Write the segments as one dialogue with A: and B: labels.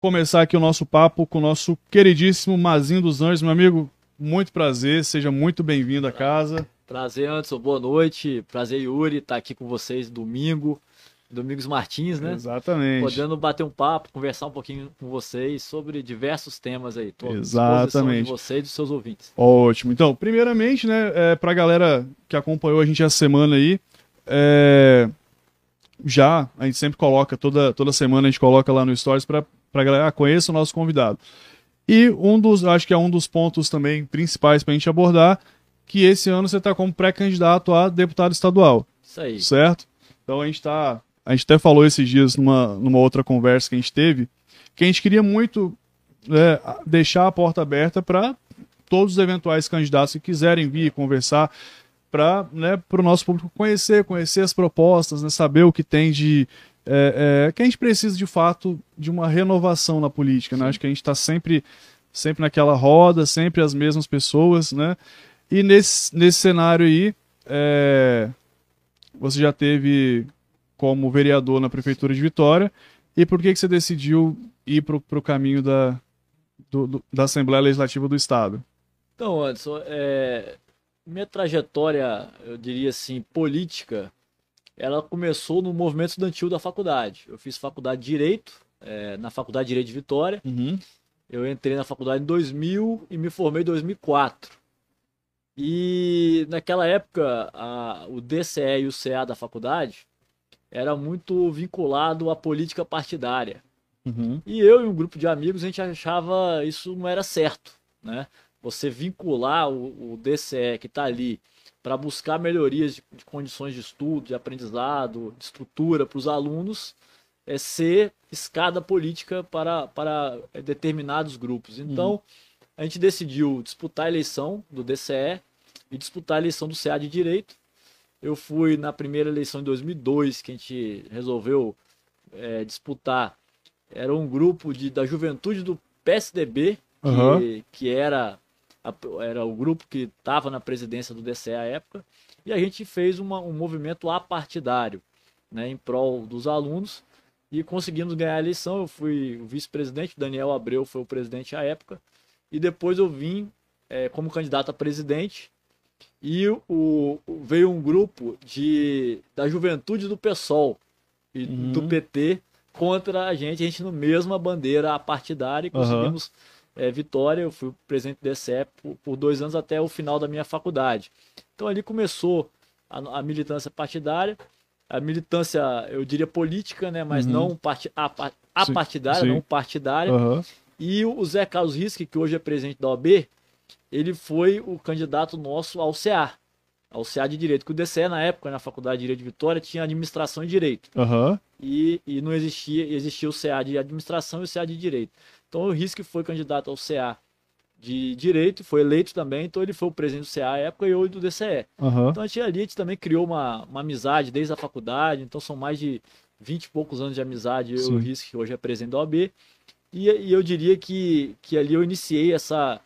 A: começar aqui o nosso papo com o nosso queridíssimo Mazinho dos Anjos. Meu amigo, muito prazer, seja muito bem-vindo à casa.
B: Prazer, Anderson, boa noite. Prazer, Yuri, estar aqui com vocês domingo. Domingos Martins, né?
A: Exatamente.
B: Podendo bater um papo, conversar um pouquinho com vocês sobre diversos temas aí.
A: Tô Exatamente.
B: de vocês e dos seus ouvintes.
A: Ótimo. Então, primeiramente, né, é, pra galera que acompanhou a gente essa semana aí, é, já, a gente sempre coloca, toda, toda semana a gente coloca lá no Stories para a galera, ah, conheça o nosso convidado. E um dos, acho que é um dos pontos também principais para a gente abordar, que esse ano você está como pré-candidato a deputado estadual.
B: Isso aí.
A: Certo? Então a gente está, a gente até falou esses dias numa, numa outra conversa que a gente teve, que a gente queria muito é, deixar a porta aberta para todos os eventuais candidatos que quiserem vir conversar, para né, o nosso público conhecer, conhecer as propostas, né, saber o que tem de. É, é, que a gente precisa de fato de uma renovação na política. Né? Acho que a gente está sempre, sempre naquela roda, sempre as mesmas pessoas. Né? E nesse, nesse cenário aí, é, você já teve como vereador na Prefeitura de Vitória. E por que, que você decidiu ir para o caminho da, do, do, da Assembleia Legislativa do Estado?
B: Então, Anderson, é, minha trajetória, eu diria assim, política, ela começou no movimento estudantil da faculdade. Eu fiz faculdade de Direito, é, na Faculdade de Direito de Vitória.
A: Uhum.
B: Eu entrei na faculdade em 2000 e me formei em 2004. E naquela época, a, o DCE e o CA da faculdade era muito vinculado à política partidária.
A: Uhum.
B: E eu e um grupo de amigos, a gente achava isso não era certo, né? você vincular o, o DCE que está ali para buscar melhorias de, de, condições de estudo, de aprendizado, de estrutura para os alunos, é ser escada política para, para é, determinados grupos. Uhum. Então, uhum. a gente decidiu disputar a eleição do DCE e disputar a eleição do CA de Direito. Eu fui na primeira eleição em 2002, que a gente resolveu é, disputar. Era um grupo de, da juventude do PSDB, que, uhum. que era era o grupo que estava na presidência do DCE à época, e a gente fez uma, um movimento apartidário né, em prol dos alunos e conseguimos ganhar a eleição. Eu fui o vice-presidente, Daniel Abreu foi o presidente à época, e depois eu vim é, como candidato a presidente. E o, veio um grupo de, da juventude do PSOL e uhum. do PT contra a gente, a gente no mesma bandeira partidária e conseguimos uhum é, Vitória, eu fui presidente do DCE por, por, dois anos até o final da minha faculdade. Então ali começou a, a militância partidária, a militância, eu diria política, né, mas uhum. não part, a, a sim, partidária, sim. não partidária.
A: Uhum.
B: E o Zé Carlos Risque, que hoje é presidente da OAB, ele foi o candidato nosso ao CA, ao CA de Direito, que o DCE na época, na Faculdade de Direito de Vitória, tinha administração e direito.
A: Uhum.
B: E, e não existia, existia o CA de administração e o CA de direito. Então o Risque foi candidato ao CA de Direito, foi eleito também, então ele foi o presidente do CA à época e eu do DCE.
A: Uhum.
B: Então a gente, ali a gente também criou uma, uma amizade desde a faculdade, então são mais de 20 e poucos anos de amizade, eu e o Risque, que hoje é presidente da OAB. E, e, eu diria que, que ali eu iniciei essa,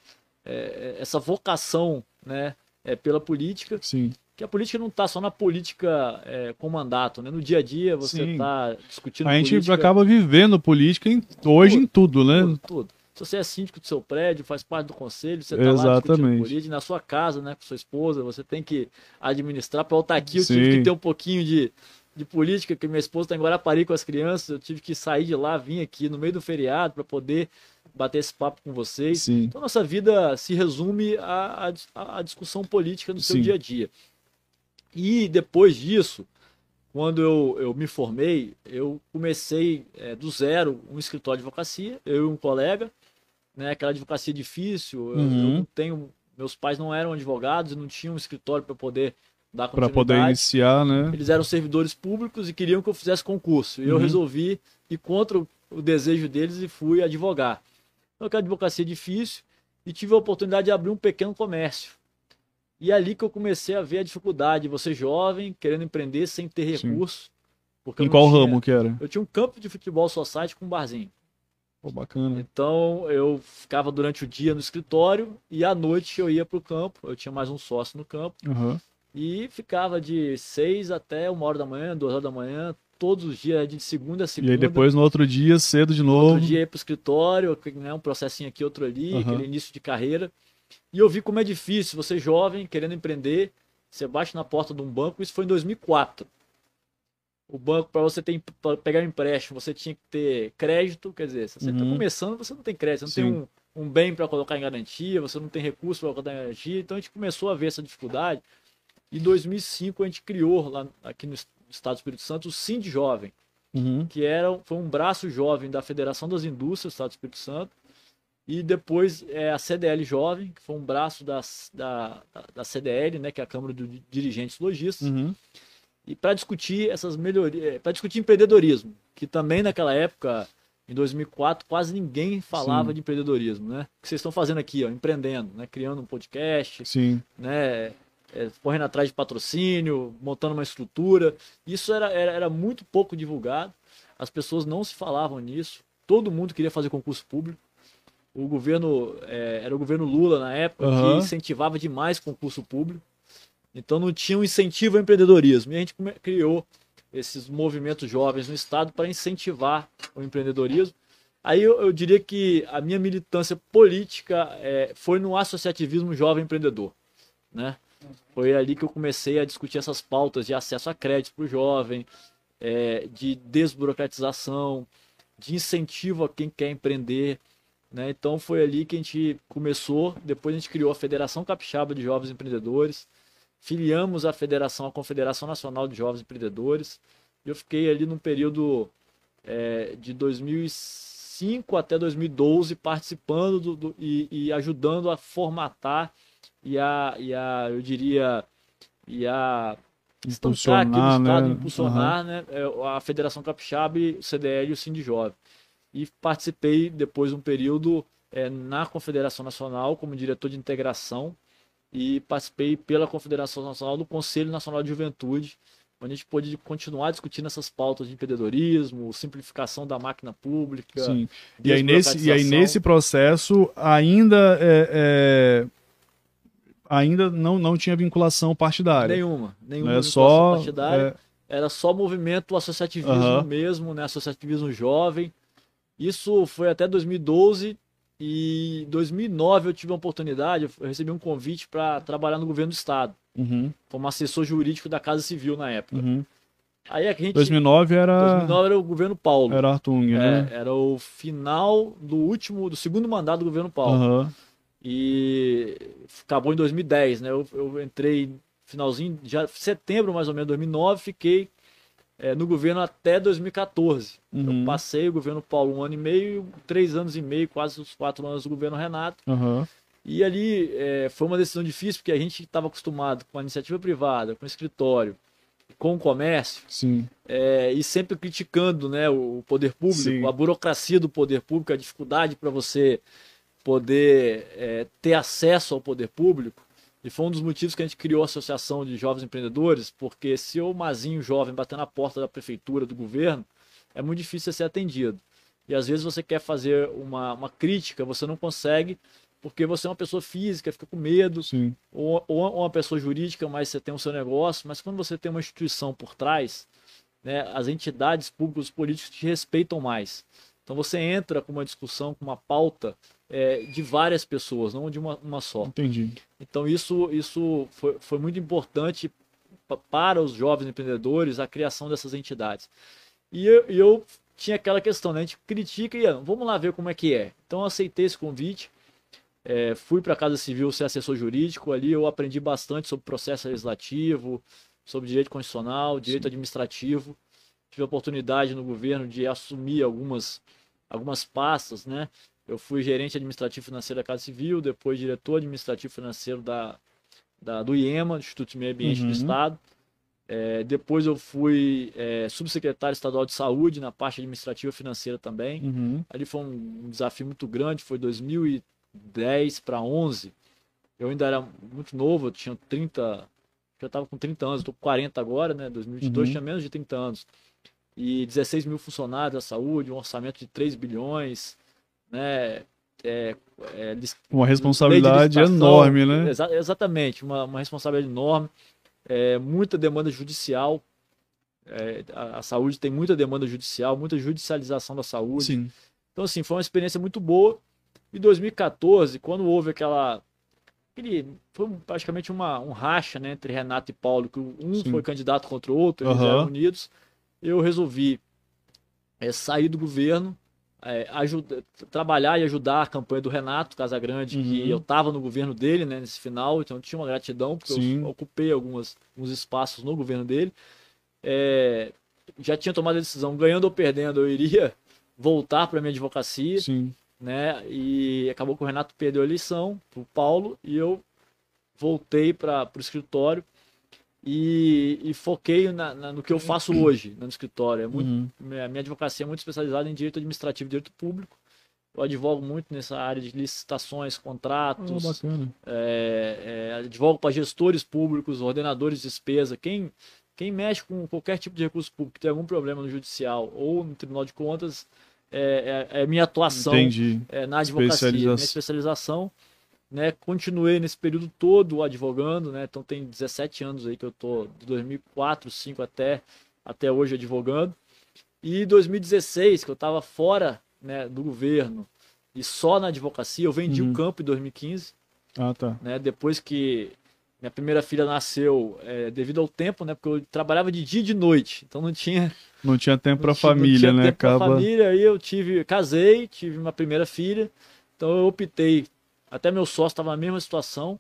B: é, essa vocação né, é, pela política.
A: Sim
B: que a política não está só na política é, com mandato, né? No dia a dia você está discutindo
A: A gente
B: política...
A: acaba vivendo política em, hoje tudo, em tudo, né?
B: Tudo, tudo. Se você é síndico do seu prédio, faz parte do conselho, você está lá discutindo política, na sua casa, né, com sua esposa, você tem que administrar. Para eu estar aqui, eu Sim. tive que ter um pouquinho de, de política, que minha esposa está em Guarapari com as crianças, eu tive que sair de lá, vim aqui no meio do feriado para poder bater esse papo com vocês.
A: Sim.
B: Então, nossa vida se resume à, à, à discussão política no seu Sim. dia a dia. E depois disso, quando eu, eu me formei, eu comecei é, do zero um escritório de advocacia, eu e um colega, né, aquela advocacia difícil, eu, uhum. eu não tenho, meus pais não eram advogados e não tinham um escritório para poder dar
A: Para poder iniciar, né?
B: Eles eram servidores públicos e queriam que eu fizesse concurso. E uhum. eu resolvi ir contra o, o desejo deles e fui advogar. Então, aquela advocacia difícil e tive a oportunidade de abrir um pequeno comércio. E é ali que eu comecei a ver a dificuldade, você jovem, querendo empreender sem ter recurso.
A: em qual tinha... ramo que era?
B: Eu tinha um campo de futebol society com um barzinho.
A: Pô, bacana.
B: Então eu ficava durante o dia no escritório e à noite eu ia para o campo. Eu tinha mais um sócio no campo.
A: Uhum.
B: E ficava de seis até uma hora da manhã, duas horas da manhã, todos os dias, de segunda a segunda.
A: E aí depois no outro dia, cedo de novo.
B: Outro dia ia pro escritório, né, um processinho aqui, outro ali, uhum. aquele início de carreira. E eu vi como é difícil, você jovem, querendo empreender, você bate na porta de um banco, isso foi em 2004. O banco, para você ter, pegar um empréstimo, você tinha que ter crédito, quer dizer, se você está uhum. começando, você não tem crédito, você não Sim. tem um, um bem para colocar em garantia, você não tem recurso para colocar em garantia, então a gente começou a ver essa dificuldade. Em 2005 a gente criou lá aqui no Estado do Espírito Santo o Sind Jovem, uhum. que era, foi um braço jovem da Federação das Indústrias do Estado do Espírito Santo, e depois é, a CDL Jovem, que foi um braço da, da, da CDL, né, que é a Câmara de Dirigentes Logistas, uhum. e para discutir essas melhorias, para discutir empreendedorismo, que também naquela época, em 2004, quase ninguém falava Sim. de empreendedorismo, né? O que vocês estão fazendo aqui, ó, empreendendo, né? criando um podcast,
A: Sim.
B: né? É, correndo atrás de patrocínio, montando uma estrutura. Isso era, era, era muito pouco divulgado, as pessoas não se falavam nisso, todo mundo queria fazer concurso público o governo é, era o governo Lula na época uhum. que incentivava demais concurso público. Então não tinha um incentivo ao empreendedorismo. E a gente criou esses movimentos jovens no estado para incentivar o empreendedorismo. Aí eu, eu, diria que a minha militância política é, foi no associativismo jovem empreendedor, né? Foi ali que eu comecei a discutir essas pautas de acesso a crédito para o jovem, é, de desburocratização, de incentivo a quem quer empreender. Né? Então foi ali que a gente começou. Depois a gente criou a Federação Capixaba de Jovens Empreendedores, filiamos a federação, a Confederação Nacional de Jovens Empreendedores. E eu fiquei ali num período é, de 2005 até 2012 participando do, do, e, e, ajudando a formatar e a, e a eu diria, e a
A: impulsionar, aqui no estado,
B: né? impulsionar uhum. né? a Federação Capixaba, o CDL e o Cindy Jovem e participei depois de um período é, na Confederação Nacional como diretor de integração e participei pela Confederação Nacional do Conselho Nacional de Juventude, onde a gente pôde continuar discutindo essas pautas de empreendedorismo, simplificação da máquina pública.
A: Sim. E aí, nesse, e aí nesse processo ainda é, é, ainda não, não tinha vinculação partidária.
B: Nenhuma, nenhuma
A: é só
B: partidária. É... Era só movimento associativismo uhum. mesmo, né? associativismo jovem. Isso foi até 2012 e 2009 eu tive a oportunidade, eu recebi um convite para trabalhar no governo do estado,
A: uhum.
B: como assessor jurídico da Casa Civil na época.
A: Uhum.
B: Aí a gente
A: 2009 era
B: 2009 era o governo Paulo.
A: Era Artung, né?
B: É, era o final do último do segundo mandato do governo Paulo.
A: Uhum.
B: E acabou em 2010, né? Eu, eu entrei finalzinho já setembro mais ou menos 2009, fiquei é, no governo até 2014. Uhum. Eu passei o governo Paulo um ano e meio, três anos e meio, quase os quatro anos do governo Renato.
A: Uhum.
B: E ali é, foi uma decisão difícil, porque a gente estava acostumado com a iniciativa privada, com o escritório, com o comércio, é, e sempre criticando né, o poder público, Sim. a burocracia do poder público, a dificuldade para você poder é, ter acesso ao poder público. E foi um dos motivos que a gente criou a Associação de Jovens Empreendedores, porque se o Mazinho jovem bater na porta da prefeitura, do governo, é muito difícil ser atendido. E às vezes você quer fazer uma, uma crítica, você não consegue, porque você é uma pessoa física, fica com medo, ou, ou, uma pessoa jurídica, mas você tem o seu negócio. Mas quando você tem uma instituição por trás, né, as entidades públicas, os políticos te respeitam mais. Então você entra com uma discussão, com uma pauta é, de várias pessoas, não de uma, uma só.
A: Entendi.
B: Então isso, isso foi, foi muito importante para os jovens empreendedores a criação dessas entidades. E eu, eu tinha aquela questão, né? A gente critica e ah, vamos lá ver como é que é. Então eu aceitei esse convite, é, fui para a Casa Civil ser assessor jurídico, ali eu aprendi bastante sobre processo legislativo, sobre direito constitucional, direito Sim. administrativo. Tive a oportunidade no governo de assumir algumas, algumas pastas, né? Eu fui gerente administrativo financeiro da Casa Civil, depois diretor administrativo financeiro da, da, do IEMA, Instituto de Meio Ambiente uhum. do Estado. É, depois eu fui é, subsecretário estadual de saúde na parte administrativa financeira também.
A: Uhum.
B: Ali foi um, um, desafio muito grande, foi 2010 para 11. Eu ainda era muito novo, eu tinha 30, já estava com 30 anos, estou com 40 agora, né? 2022 uhum. tinha menos de 30 anos. E 16 mil funcionários da saúde, um orçamento de 3 bilhões, né? É, é,
A: uma responsabilidade enorme, né?
B: Exa exatamente, uma, uma responsabilidade enorme, é, muita demanda judicial. É, a, a, saúde tem muita demanda judicial, muita judicialização da saúde.
A: Sim.
B: Então, assim, foi uma experiência muito boa. Em 2014, quando houve aquela. Aquele, foi praticamente uma, um racha né, entre Renato e Paulo, que um Sim. foi candidato contra o outro, eles uhum. eram unidos. Eu resolvi é, sair do governo, é, ajuda, trabalhar e ajudar a campanha do Renato Casagrande, uhum. que eu estava no governo dele né, nesse final, então tinha uma gratidão, porque Sim. eu ocupei algumas, alguns espaços no governo dele. É, já tinha tomado a decisão, ganhando ou perdendo, eu iria voltar para minha advocacia.
A: Sim
B: né? E acabou que o Renato perdeu a eleição pro Paulo e eu voltei para o escritório e, e foquei na, na, no que eu faço hoje no escritório. É muito, uhum. minha, minha advocacia é muito especializada em direito administrativo e direito público. Eu advogo muito nessa área de licitações, contratos.
A: Oh,
B: é, é, advogo para gestores públicos, ordenadores de despesa. Quem, quem mexe com qualquer tipo de recurso público, tem algum problema no judicial ou no Tribunal de Contas, é, é, é minha atuação é, na advocacia, minha especialização. Né, continuei nesse período todo advogando, né, então tem 17 anos aí que eu tô de 2004, 2005 até até hoje advogando. E 2016, que eu estava fora né, do governo e só na advocacia, eu vendi uhum. o campo em 2015.
A: Ah, tá.
B: Né, depois que minha primeira filha nasceu é, devido ao tempo, né? Porque eu trabalhava de dia e de noite, então não tinha.
A: Não tinha tempo para família, não tinha né?
B: Tempo Acaba... família, aí eu tive, casei, tive uma primeira filha, então eu optei. Até meu sócio estava na mesma situação.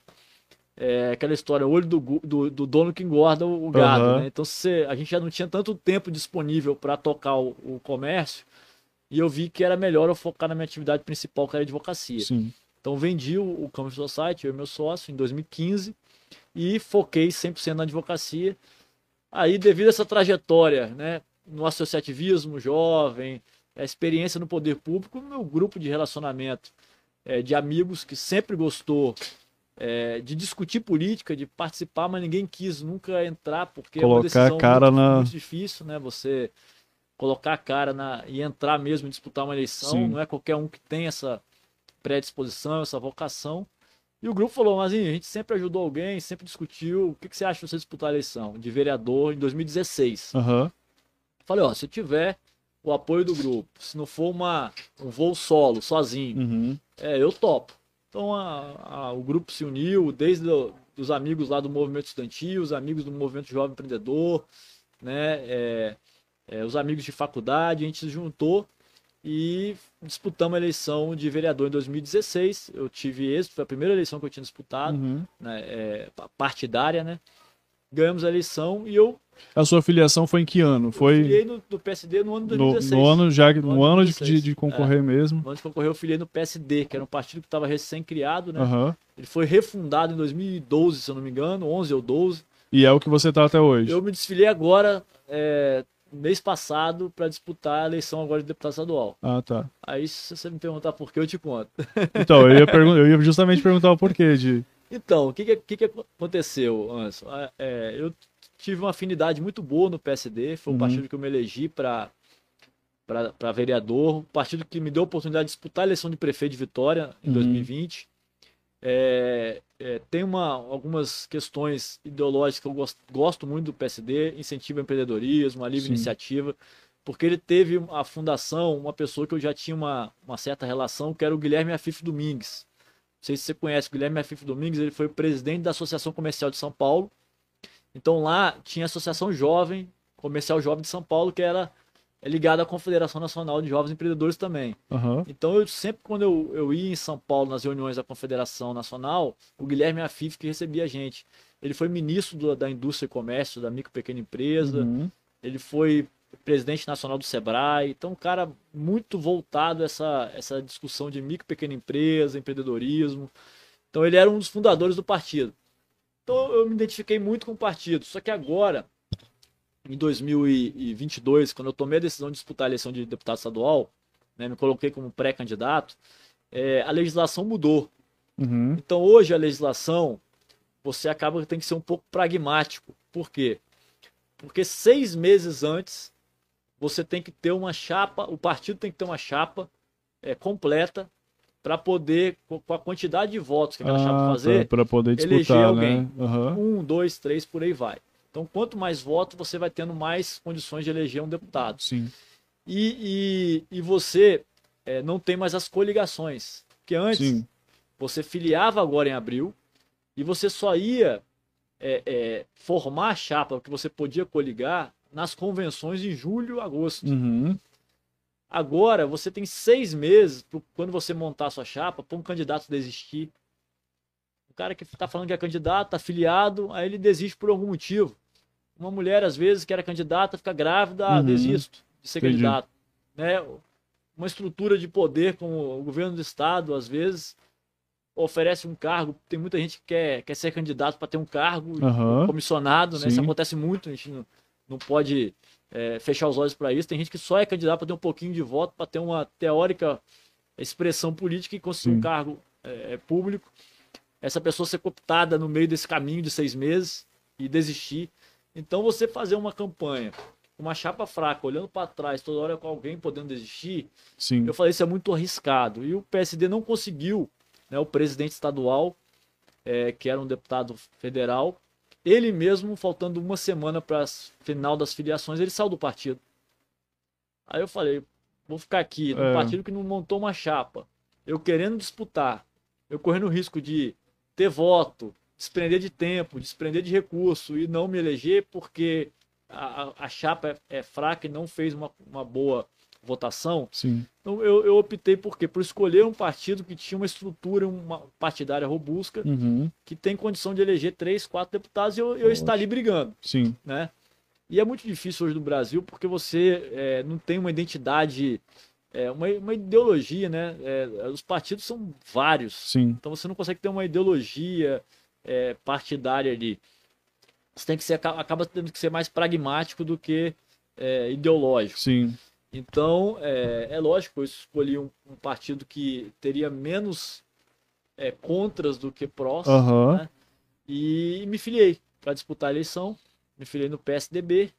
B: É, aquela história, o olho do, do, do, dono que engorda o, gado, uhum. né? Então se, a gente já não tinha tanto tempo disponível para tocar o, o, comércio e eu vi que era melhor eu focar na minha atividade principal, que era a advocacia.
A: Sim.
B: Então vendi o, o Campus Society, eu e meu sócio, em 2015 e foquei 100% na advocacia. Aí, devido a essa trajetória, né, no associativismo jovem, a experiência no poder público, meu grupo de relacionamento é, de amigos que sempre gostou é, de discutir política, de participar, mas ninguém quis nunca entrar porque
A: colocar é uma decisão a cara
B: muito,
A: na...
B: muito difícil, né? Você colocar a cara na e entrar mesmo, disputar uma eleição, Sim. não é qualquer um que tem essa predisposição, essa vocação. E o grupo falou, mas a gente sempre ajudou alguém, sempre discutiu. O que, que você acha de você disputar a eleição de vereador em 2016?
A: Uhum.
B: Falei, ó, se tiver o apoio do grupo, se não for uma, um voo solo, sozinho,
A: uhum.
B: é, eu topo. Então a, a, o grupo se uniu, desde do, os amigos lá do movimento estudantil, os amigos do movimento jovem empreendedor, né, é, é, os amigos de faculdade, a gente se juntou e disputamos a eleição de vereador em 2016. Eu tive êxito, foi a primeira eleição que eu tinha disputado,
A: uhum.
B: né, é, partidária, né? Ganhamos a eleição e eu.
A: A sua filiação foi em que ano? Foi.
B: Eu filiei no, no PSD no ano de 2016.
A: No, no ano já, no, no ano, de, de, concorrer
B: é,
A: mesmo.
B: No ano de concorrer, eu filiei no PSD, que era um partido que estava recém-criado, né?
A: Uhum.
B: Ele foi refundado em 2012, se eu não me engano, 11 ou 12.
A: E é o que você está até hoje.
B: Eu me desfilei agora, é, mês passado para disputar a eleição agora de deputado estadual.
A: Ah, tá.
B: Aí se você me perguntar por que, eu te conto.
A: Então, eu ia, eu ia justamente perguntar o porquê de...
B: Então, o que, que, que aconteceu, Anderson? É, eu tive uma afinidade muito boa no PSD, foi o uhum. partido que eu me elegi para para vereador, o partido que me deu a oportunidade de disputar a eleição de prefeito de Vitória em uhum. 2020. É, é, tem uma, algumas questões ideológicas que eu gosto, gosto muito do PSD, incentivo ao empreendedorismo, a livre Sim. iniciativa, porque ele teve a fundação, uma pessoa que eu já tinha uma, uma certa relação, que era o Guilherme Afif Domingues. Não sei se você conhece o Guilherme Afif Domingues, ele foi presidente da Associação Comercial de São Paulo. Então lá tinha a Associação Jovem, Comercial Jovem de São Paulo, que era é ligado à Confederação Nacional de Jovens Empreendedores também.
A: Uhum.
B: Então, eu sempre quando eu, eu ia em São Paulo nas reuniões da Confederação Nacional, o Guilherme Afif que recebia a gente. Ele foi ministro do, da Indústria e Comércio, da Micro e Pequena Empresa,
A: uhum.
B: ele foi presidente nacional do Sebrae, então um cara muito voltado a essa, essa discussão de micro e pequena empresa, empreendedorismo. Então ele era um dos fundadores do partido. Então eu me identifiquei muito com o partido. Só que agora, em 2022, quando eu tomei a decisão de disputar a eleição de deputado estadual, né, me coloquei como pré-candidato, é, a legislação mudou.
A: Uhum.
B: Então hoje a legislação, você acaba que tem que ser um pouco pragmático. Por quê? Porque seis meses antes, você tem que ter uma chapa, o partido tem que ter uma chapa é, completa para poder, com a quantidade de votos que aquela ah, chapa fazer,
A: para poder disputar,
B: eleger alguém.
A: Né? Uhum.
B: Um, dois, três, por aí vai. Então, quanto mais votos, você vai tendo mais condições de eleger um deputado.
A: Sim.
B: E, e, e você é, não tem mais as coligações. Porque antes,
A: Sim.
B: você filiava agora em abril e você só ia é, é, formar a chapa que você podia coligar nas convenções em julho, agosto.
A: Uhum.
B: Agora, você tem seis meses pro, quando você montar a sua chapa para um candidato desistir. O cara que está falando que é candidato, tá afiliado, aí ele desiste por algum motivo. Uma mulher, às vezes, que era candidata, fica grávida, ah,
A: Uhum.
B: desisto de ser
A: Entendi.
B: candidato. Né? Uma estrutura de poder como o governo do estado, às vezes, oferece um cargo. Tem muita gente que quer, quer ser candidato para ter um cargo
A: Aham.
B: comissionado, né? Isso acontece muito, a gente não, não pode é, fechar os olhos para isso. Tem gente que só é candidato para ter um pouquinho de voto, para ter uma teórica expressão política e conseguir um cargo é, público. Essa pessoa ser cooptada no meio desse caminho de seis meses e desistir. Então, você fazer uma campanha com uma chapa fraca, olhando para trás, toda hora com alguém podendo desistir,
A: Sim.
B: eu falei, isso é muito arriscado. E o PSD não conseguiu, né, o presidente estadual, é, que era um deputado federal, ele mesmo, faltando uma semana para final das filiações, ele saiu do partido. Aí eu falei, vou ficar aqui, num
A: É.
B: partido que não montou uma chapa, eu querendo disputar, eu correndo o risco de ter voto, desprender de tempo, desprender de recurso e não me eleger porque a, a- chapa é, é fraca e não fez uma, uma boa votação,
A: Sim.
B: então eu, eu optei por quê? Por escolher um partido que tinha uma estrutura uma partidária robusta,
A: Uhum.
B: que tem condição de eleger três, quatro deputados e eu, eu estar ali brigando,
A: Sim.
B: né? E é muito difícil hoje no Brasil porque você é, não tem uma identidade, é, uma, uma ideologia, né? É, os partidos são vários,
A: Sim.
B: então você não consegue ter uma ideologia é, partidária ali. Você tem que ser, acaba tendo que ser mais pragmático do que é, ideológico.
A: Sim.
B: Então, é, é lógico, eu escolhi um, um partido que teria menos é, contras do que prós,
A: Aham.
B: né? e me filiei para disputar a eleição. Me filiei no PSDB.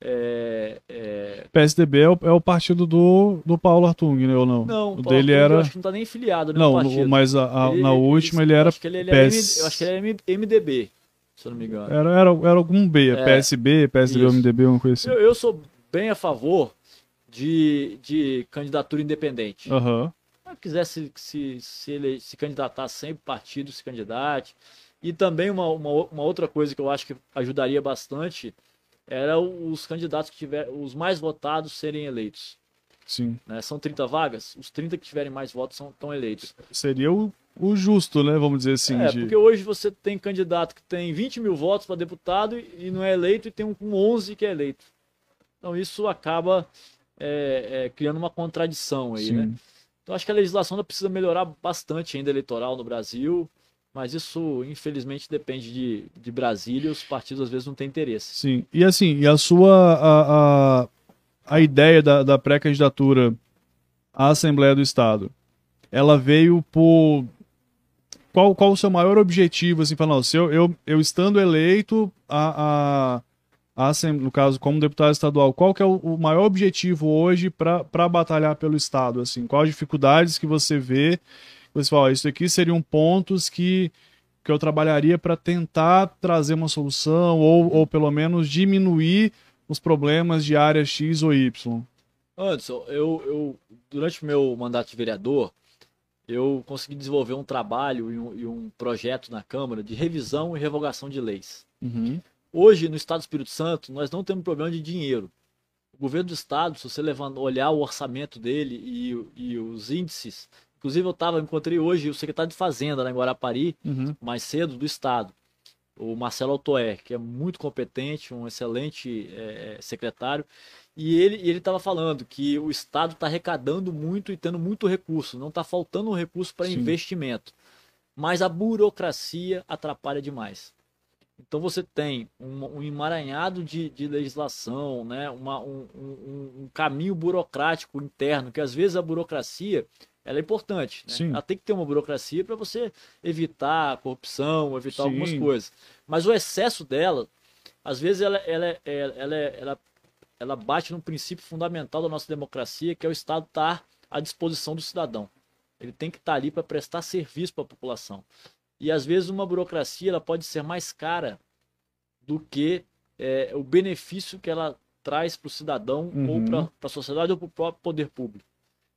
B: É, é,
A: PSDB é o, é o partido do, do Paulo Artung, né? Ou não?
B: não,
A: o
B: Paulo
A: dele
B: Arthur, eu
A: era.
B: acho que não tá nem filiado né,
A: Não,
B: no
A: mas a- a-
B: Ele-
A: na última ele
B: eu
A: era.
B: acho que ele, ele era
A: PS...
B: M- eu acho que ele era M- MDB, se eu não me engano.
A: Era, era, era algum B,
B: É.
A: PSB, PSDB,
B: Isso.
A: MDB, uma coisa assim.
B: Eu, eu sou bem a favor de, de candidatura independente.
A: Aham.
B: Se quiser se, se, se, ele, se candidatar sempre, partido se candidate. E também uma, uma, uma outra coisa que eu acho que ajudaria bastante era os candidatos que tiver, os mais votados serem eleitos.
A: Sim.
B: né? São 30 vagas, os 30 que tiverem mais votos são, estão eleitos.
A: Seria o, o justo, né? Vamos dizer assim.
B: é,
A: de-
B: porque hoje você tem candidato que tem 20 mil votos para deputado e, e não é eleito, e tem um com 11 que é eleito. Então isso acaba é, é, criando uma contradição aí,
A: Sim.
B: né? Então acho que a legislação ainda precisa melhorar bastante ainda eleitoral no Brasil, mas isso infelizmente depende de, de Brasília e os partidos às vezes não têm interesse.
A: Sim. E assim, e a sua. A, a, a ideia da, da pré-candidatura à Assembleia do Estado, ela veio por. Qual, qual o seu maior objetivo, assim, falando, se eu, eu, eu estando eleito a, a, no caso, como deputado estadual, qual que é o, maior objetivo hoje para batalhar pelo Estado, assim? Quais as dificuldades que você vê? Você fala, "Ó, isso aqui seriam pontos que, que eu trabalharia para tentar trazer uma solução ou, ou pelo menos diminuir os problemas de área X ou Y.
B: Anderson, eu, eu durante o meu mandato de vereador, eu consegui desenvolver um trabalho e um, e um projeto na Câmara de revisão e revogação de leis. Hoje, no Estado do Espírito Santo, nós não temos problema de dinheiro. O governo do Estado, se você levar, olhar o orçamento dele e, e os índices, inclusive eu tava, encontrei hoje o secretário de Fazenda lá em Guarapari,
A: Uhum.
B: mais cedo, do Estado, o Marcelo Altoé, que é muito competente, um excelente eh, secretário, e ele estava falando que o Estado está arrecadando muito e tendo muito recurso, não está faltando um recurso para investimento, mas a burocracia atrapalha demais. Então você tem um, um emaranhado de, de legislação, né? Uma- um, um- um caminho burocrático interno, que às vezes a burocracia ela é importante. Né?
A: Sim.
B: Ela tem que ter uma burocracia para você evitar a corrupção, evitar
A: Sim.
B: algumas coisas. Mas o excesso dela, às vezes, ela, ela, é- ela, ela, é- ela, ela bate num princípio fundamental da nossa democracia, que é o Estado estar à disposição do cidadão. Ele tem que estar ali para prestar serviço para a população. E às vezes uma burocracia ela pode ser mais cara do que é, o benefício que ela traz para o cidadão
A: Uhum.
B: ou para a sociedade ou para o próprio poder público.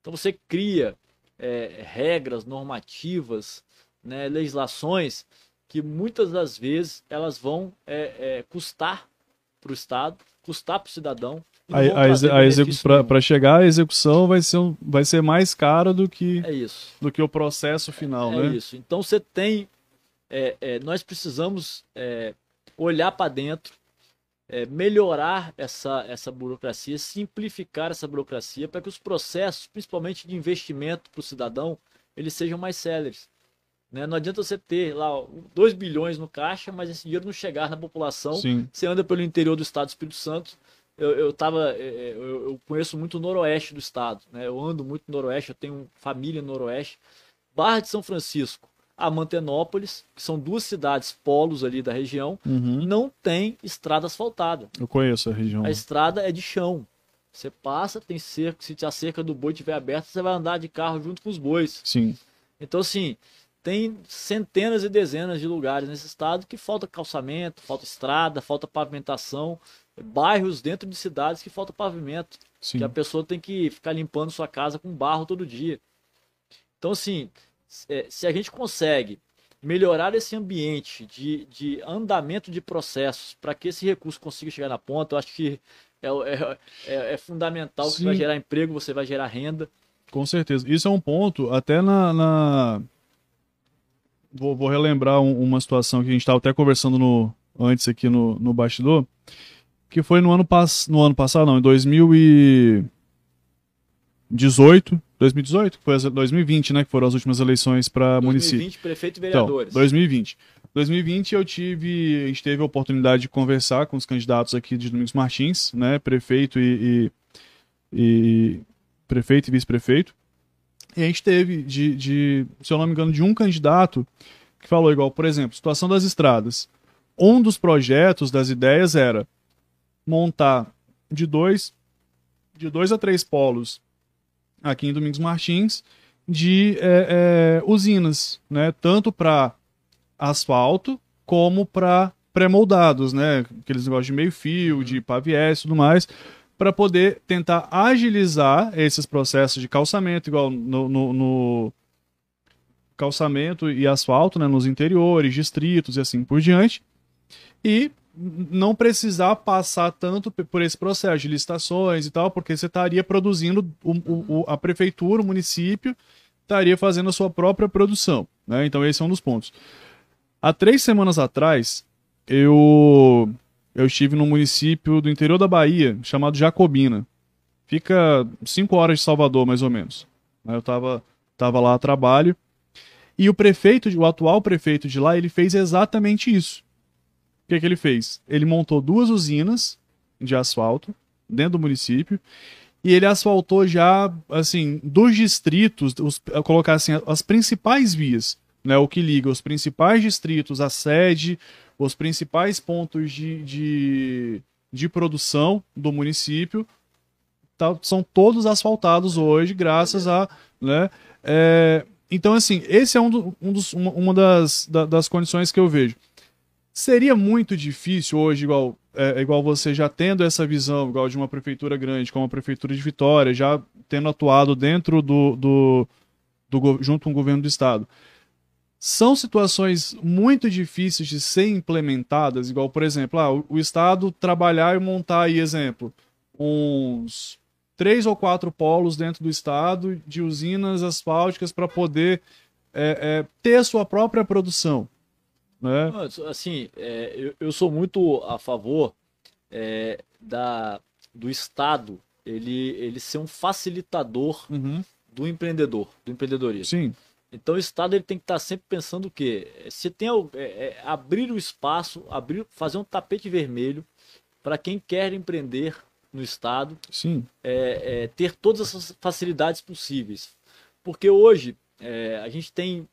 B: Então você cria é, regras normativas, né, legislações que muitas das vezes elas vão é, é, custar para o Estado, custar para o cidadão. não
A: A,
B: vão
A: a,
B: trazer
A: exe- a execu-
B: benefício
A: pra-
B: nenhum.
A: pra chegar à execução vai ser, um- vai ser mais caro do que,
B: É isso.
A: do que o processo final,
B: É
A: né?
B: isso. Então você tem. É, é, nós precisamos é, olhar para dentro, é, melhorar essa, essa burocracia, simplificar essa burocracia para que os processos, principalmente de investimento para o cidadão, eles sejam mais céleres. Né? Não adianta você ter lá 2 bilhões no caixa, mas esse dinheiro não chegar na população.
A: Sim.
B: Você anda pelo interior do estado do Espírito Santo. Eu, eu, tava, é, eu, eu conheço muito o noroeste do estado. Né? Eu ando muito no noroeste, eu tenho família no noroeste. Barra de São Francisco a Mantenópolis, que são duas cidades polos ali da região,
A: Uhum.
B: não tem estrada asfaltada.
A: Eu conheço a região.
B: A estrada é de chão. Você passa, tem cerca, se a cerca do boi estiver aberta, você vai andar de carro junto com os bois.
A: Sim.
B: Então, assim, tem centenas e dezenas de lugares nesse estado que falta calçamento, falta estrada, falta pavimentação, bairros dentro de cidades que falta pavimento,
A: Sim.
B: que a pessoa tem que ficar limpando sua casa com barro todo dia. Então, assim, se- é, se a gente consegue melhorar esse ambiente de, de andamento de processos para que esse recurso consiga chegar na ponta, eu acho que é, é, é- é fundamental
A: Sim.
B: você vai gerar emprego, você vai gerar renda.
A: Com certeza. Isso é um ponto, até na. na- Vou, vou relembrar um- uma situação que a gente estava até conversando no, antes aqui no, no bastidor, que foi no ano, pass... no ano passado, não, em 2018. 2018? Foi as 2020, né? Que foram as últimas eleições para município.
B: 2020, prefeito e
A: Então,
B: vereadores.
A: 2020. 2020 eu tive, a gente teve a oportunidade de conversar com os candidatos aqui de Domingos Martins, né, prefeito e, e- e- prefeito e vice-prefeito. E a gente teve de, de, se eu não me engano, de um candidato que falou igual, por exemplo, situação das estradas. Um dos projetos, das ideias era montar de dois, de dois a três polos aqui em Domingos Martins de é, é, usinas, né? Tanto para asfalto como para pré-moldados, né? Aqueles negócios de meio fio, de paviés e tudo mais, para poder tentar agilizar esses processos de calçamento, igual no, no- no calçamento e asfalto, né? Nos interiores, distritos e assim por diante. E não precisar passar tanto por esse processo de licitações e tal, porque você estaria produzindo, o, o- a prefeitura, o município, estaria fazendo a sua própria produção. Né? Então, esse é um dos pontos. Há três semanas atrás, eu, eu estive num município do interior da Bahia, chamado Jacobina. Fica cinco horas de Salvador, mais ou menos. Né? Eu estava tava lá a trabalho. E o prefeito, o atual prefeito de lá, ele fez exatamente isso. O que, que ele fez? Ele montou duas usinas de asfalto dentro do município e ele asfaltou já, assim, dos distritos, os, eu colocar assim, as principais vias, né, o que liga os principais distritos à sede, os principais pontos de, de, de produção do município, tá- são todos asfaltados hoje, graças a, né, é, então, assim, esse é um, do- um dos, uma, uma das, da- das condições que eu vejo. Seria muito difícil hoje, igual, é, igual você já tendo essa visão, igual de uma prefeitura grande, como a prefeitura de Vitória, já tendo atuado dentro do, do, do junto com o governo do estado. São situações muito difíceis de ser implementadas, igual, por exemplo, ah, o, o estado trabalhar e montar aí, exemplo, uns três ou quatro polos dentro do estado de usinas asfálticas para poder é, é, ter a sua própria produção. Né?
B: Assim, é, eu, eu sou muito a favor é, da, do Estado ele, ele ser um facilitador
A: Uhum.
B: do empreendedor, do empreendedorismo.
A: Sim,
B: Então o Estado ele tem que estar sempre pensando o quê? Se tem é, é, abrir o espaço, abrir, fazer um tapete vermelho para quem quer empreender no Estado,
A: sim.
B: é, é, ter todas essas facilidades possíveis. Porque hoje é, a gente tem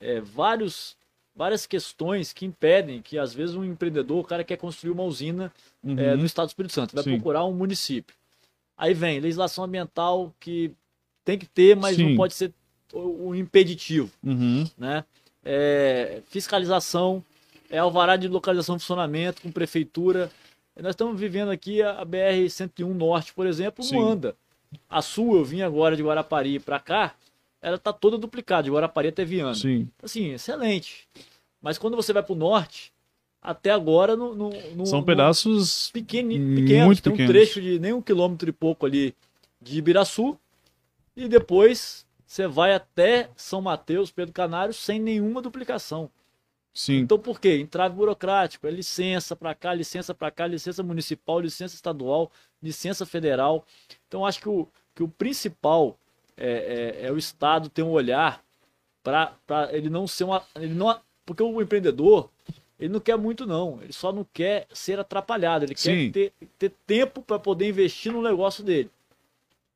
B: é, vários, várias questões que impedem que, às vezes, um empreendedor, o cara quer construir uma usina
A: Uhum.
B: é, no Estado do Espírito Santo, vai
A: Sim.
B: procurar um município. Aí vem legislação ambiental que tem que ter, mas
A: Sim.
B: não pode ser o, impeditivo.
A: Uhum.
B: Né? É, fiscalização, é alvará de localização e funcionamento com prefeitura. Nós estamos vivendo aqui a BR-101 Norte, por exemplo,
A: Sim.
B: não anda. A Sul, eu vim agora de Guarapari para cá, ela tá toda duplicada, de Guarapari até Viana.
A: Sim.
B: Assim, excelente. Mas quando você vai para o norte, até agora não, não, não-
A: São
B: não-
A: pedaços
B: pequenos. Tem um
A: pequenos.
B: trecho de nem um quilômetro e pouco ali de Ibiraçu. E depois você vai até São Mateus, Pedro Canário, sem nenhuma duplicação.
A: Sim.
B: Então por quê? Entrave burocrático, é licença para cá, licença para cá, licença municipal, licença estadual, licença federal. Então acho que o, que o principal é, é- é o Estado ter um olhar para ele não ser uma. Ele não, porque o empreendedor, ele não quer muito, não. Ele só não quer ser atrapalhado. Ele
A: Sim.
B: quer ter, ter tempo para poder investir no negócio dele.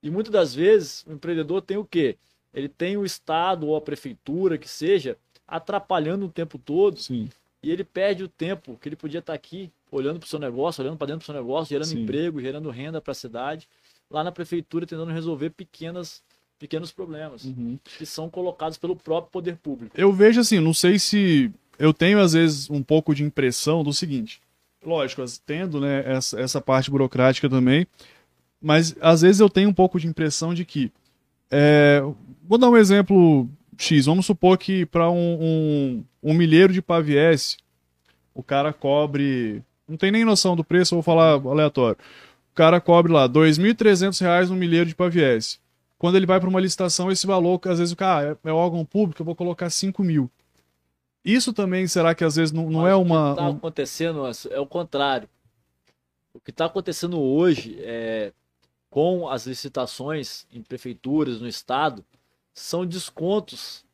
B: E muitas das vezes o empreendedor tem o quê? Ele tem o Estado ou a prefeitura, que seja, atrapalhando o tempo todo
A: Sim.
B: e ele perde o tempo que ele podia estar aqui olhando para o seu negócio, olhando para dentro do seu negócio, gerando
A: Sim.
B: emprego, gerando renda para a cidade, lá na prefeitura tentando resolver pequenas, pequenos problemas
A: Uhum.
B: que são colocados pelo próprio poder público.
A: Eu vejo assim, não sei se eu tenho às vezes um pouco de impressão do seguinte. Lógico, tendo né, essa, essa parte burocrática também, mas às vezes eu tenho um pouco de impressão de que. é, vou dar um exemplo X. Vamos supor que para um, um, um milheiro de paviés, o cara cobre. Não tem nem noção do preço, eu vou falar aleatório. O cara cobre lá 2.300 reais no milheiro de paviés. Quando ele vai para uma licitação, esse valor, às vezes o cara ah, é, é órgão público, eu vou colocar 5 mil. Isso também, será que às vezes não, não é
B: Mas O que
A: uma.
B: está acontecendo é o contrário. O que está acontecendo hoje é, com as licitações em prefeituras, no estado, são descontos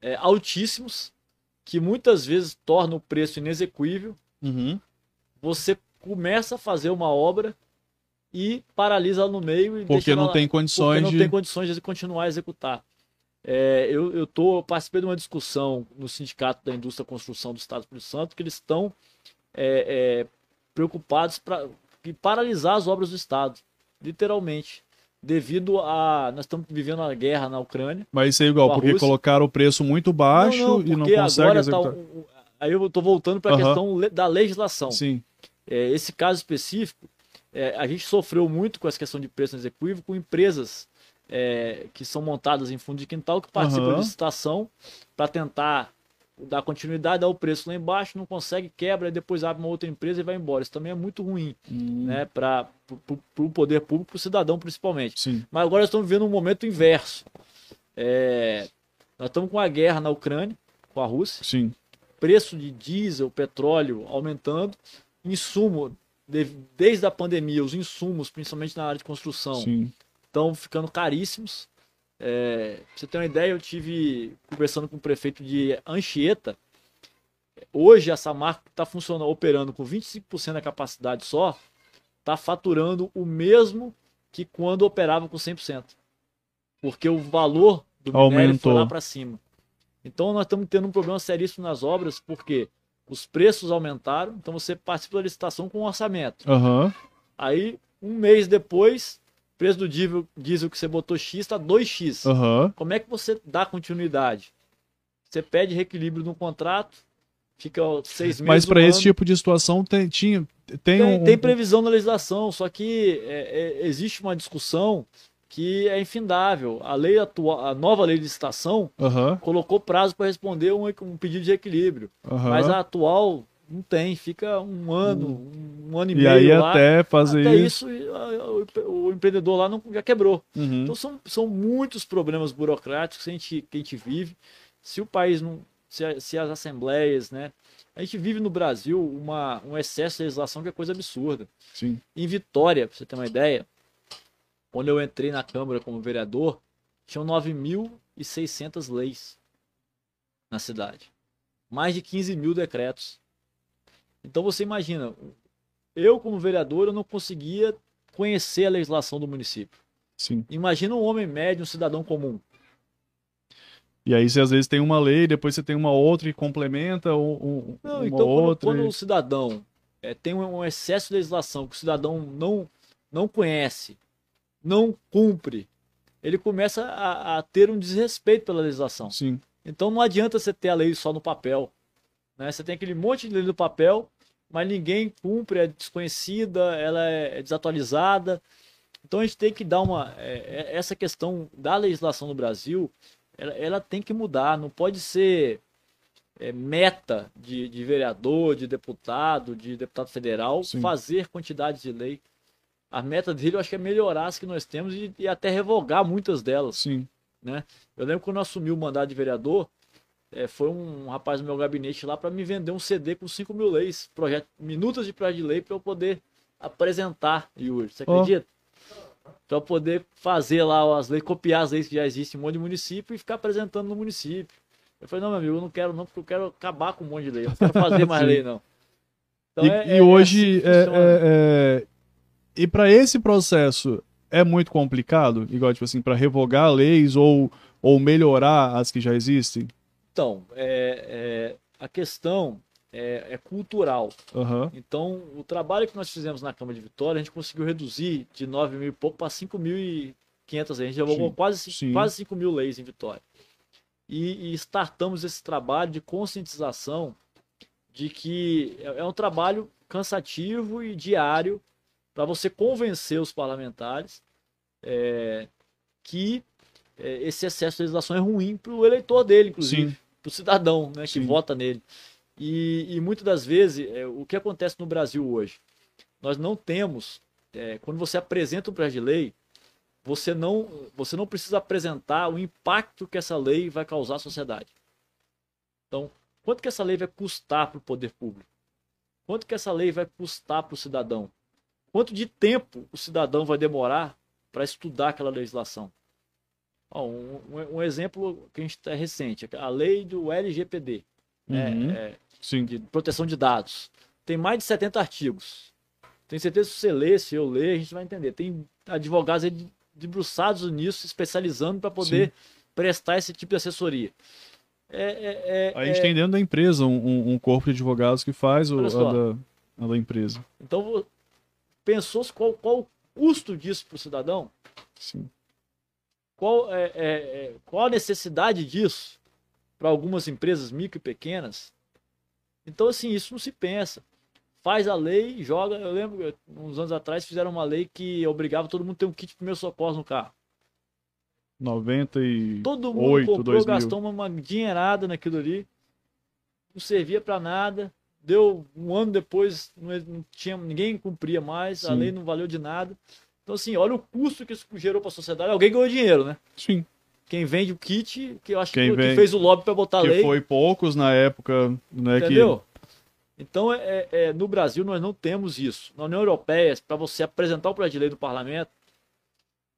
B: é, altíssimos que muitas vezes tornam o preço inexequível
A: Uhum.
B: você começa a fazer uma obra e paralisa ela no meio e
A: Porque não
B: ela-
A: tem
B: porque
A: condições
B: não
A: de.
B: tem condições de continuar a executar. É, eu, eu, tô, eu participei de uma discussão no Sindicato da Indústria e Construção do Estado do Espírito Santo que eles estão é, é, preocupados para paralisar as obras do Estado, literalmente, devido a nós estamos vivendo uma guerra na Ucrânia.
A: Mas isso é igual,
B: a
A: porque
B: Rússia.
A: colocaram o preço muito baixo
B: não,
A: e não
B: porque
A: consegue
B: agora tá
A: executar.
B: um- aí eu estou voltando para a
A: Aham.
B: questão da legislação.
A: Sim,
B: É, esse caso específico, é, a gente sofreu muito com essa questão de preço execuível com empresas é, que são montadas em fundo de quintal, que participam
A: Aham.
B: de licitação para tentar dar continuidade, dar o preço lá embaixo, não consegue, quebra, e depois abre uma outra empresa e vai embora. Isso também é muito ruim
A: Hum,
B: né, para o poder público, para o cidadão principalmente.
A: sim,
B: Mas agora estamos vivendo um momento inverso. É, nós estamos com a guerra na Ucrânia, com a Rússia
A: sim,
B: preço de diesel, petróleo aumentando, insumo, desde a pandemia, os insumos, principalmente na área de construção,
A: sim.
B: estão ficando caríssimos. É, pra você ter uma ideia, eu tive conversando com o prefeito de Anchieta. Hoje essa marca está funcionando, operando com 25% da capacidade só, está faturando o mesmo que quando operava com 100%. Porque o valor do minério foi
A: Aumentou.
B: lá para cima. Então nós estamos tendo um problema seríssimo nas obras, porque os preços aumentaram, então você participa da licitação com um orçamento.
A: Aham.
B: Aí, um mês depois, o preço do diesel, diesel que você botou X está 2X.
A: Aham.
B: Como é que você dá continuidade? Você pede reequilíbrio no contrato, fica seis meses.
A: Mas para esse tipo de situação tem, tinha, tem,
B: tem,
A: um.
B: tem previsão na legislação, só que é, é, existe uma discussão que é infindável. A lei atual, a nova lei de licitação
A: Aham,
B: colocou prazo para responder um, um pedido de reequilíbrio,
A: aham.
B: mas a atual não tem, fica um ano, um, ano e,
A: E
B: meio
A: aí
B: lá.
A: até fazer
B: Até
A: isso.
B: isso, o, o empreendedor lá não, já quebrou.
A: Uhum.
B: Então são, são muitos problemas burocráticos que a gente, que a gente vive. Se o país não. Se, a- se as assembleias, né? A gente vive no Brasil uma, um excesso de legislação que é coisa absurda.
A: Sim.
B: Em Vitória, pra você ter uma ideia, quando eu entrei na Câmara como vereador, tinham 9.600 leis na cidade. Mais de 15 mil decretos. Então você imagina, eu como vereador eu não conseguia conhecer a legislação do município.
A: Sim.
B: Imagina um homem médio, um cidadão comum.
A: E aí você às vezes tem uma lei, depois você tem uma outra que complementa um-
B: Não,
A: uma
B: então quando,
A: outra.
B: quando
A: e-
B: o cidadão é, tem um, um excesso de legislação que o cidadão não, não conhece, não cumpre, ele começa a, a ter um desrespeito pela legislação.
A: Sim.
B: Então não adianta você ter a lei só no papel. Né? Você tem aquele monte de lei no papel mas ninguém cumpre, é desconhecida, ela é desatualizada. Então a gente tem que dar uma. É, é, essa questão da legislação no Brasil, ela, ela tem que mudar, não pode ser é, meta de, de, vereador, de deputado, de deputado federal, Sim. fazer quantidades de lei. A meta dele eu acho que é melhorar as que nós temos e, e até revogar muitas delas.
A: Sim.
B: Né? Eu lembro quando eu assumi o mandato de vereador, é, foi um rapaz do meu gabinete lá para me vender um CD com 5 mil leis, projeto, minutos de projeto de lei para eu poder apresentar, Yuri. Você acredita? Oh. Para poder fazer lá as leis, copiar as leis que já existem em um monte de município e ficar apresentando no município. Eu falei, não, meu amigo, eu não quero não, porque eu quero acabar com um monte de lei. Eu não quero fazer mais lei, não.
A: Então, e, é, e é, hoje, assim é, e para esse processo, é muito complicado? Igual, tipo assim, para revogar leis ou, ou melhorar as que já existem?
B: Então, é, a questão é, cultural.
A: Uhum.
B: Então, o trabalho que nós fizemos na Câmara de Vitória, a gente conseguiu reduzir de 9 mil e pouco para 5.500 leis. A gente revogou quase, quase 5 mil leis em Vitória e, e startamos esse trabalho de conscientização de que é, é um trabalho cansativo e diário para você convencer os parlamentares é, que é, esse excesso de legislação é ruim para o eleitor dele, inclusive, para o cidadão né, que Sim. vota nele. E, e muitas das vezes, é, o que acontece no Brasil hoje? Nós não temos, é, quando você apresenta um projeto de lei, você não, você não precisa apresentar o impacto que essa lei vai causar à sociedade. Então, quanto que essa lei vai custar para o poder público? Quanto que essa lei vai custar para o cidadão? Quanto de tempo o cidadão vai demorar para estudar aquela legislação? um, um, exemplo que a gente está recente, a lei do LGPD, né? uhum. é,
A: é,
B: de proteção de dados. Tem mais de 70 artigos. Tenho certeza que se você ler, se eu ler, a gente vai entender. Tem advogados debruçados nisso, especializando para poder Sim. prestar esse tipo de assessoria.
A: É, é, é, a gente é tem dentro da empresa um, um, corpo de advogados que faz o, a, da, a da empresa.
B: Então, pensou qual, qual o custo disso para o cidadão?
A: Sim.
B: Qual, é, é, é, qual a necessidade disso para algumas empresas micro e pequenas? Então, assim, isso não se pensa faz a lei, joga. Eu lembro, uns anos atrás, fizeram uma lei que obrigava todo mundo a ter um kit de primeiro socorro no carro.
A: 98,
B: Todo mundo comprou, 2000. gastou uma, uma dinheirada naquilo ali. Não servia para nada. Deu um ano depois, não tinha, ninguém cumpria mais, Sim. a lei não valeu de nada. Então, assim, olha o custo que isso gerou para a sociedade. Alguém ganhou dinheiro, né?
A: Sim.
B: Quem vende o kit, que eu acho Quem que, que fez o lobby para botar a lei.
A: foi poucos na época, né?
B: Entendeu? Que então, é, é, no Brasil, nós não temos isso. Na União Europeia, para você apresentar o projeto de lei do parlamento,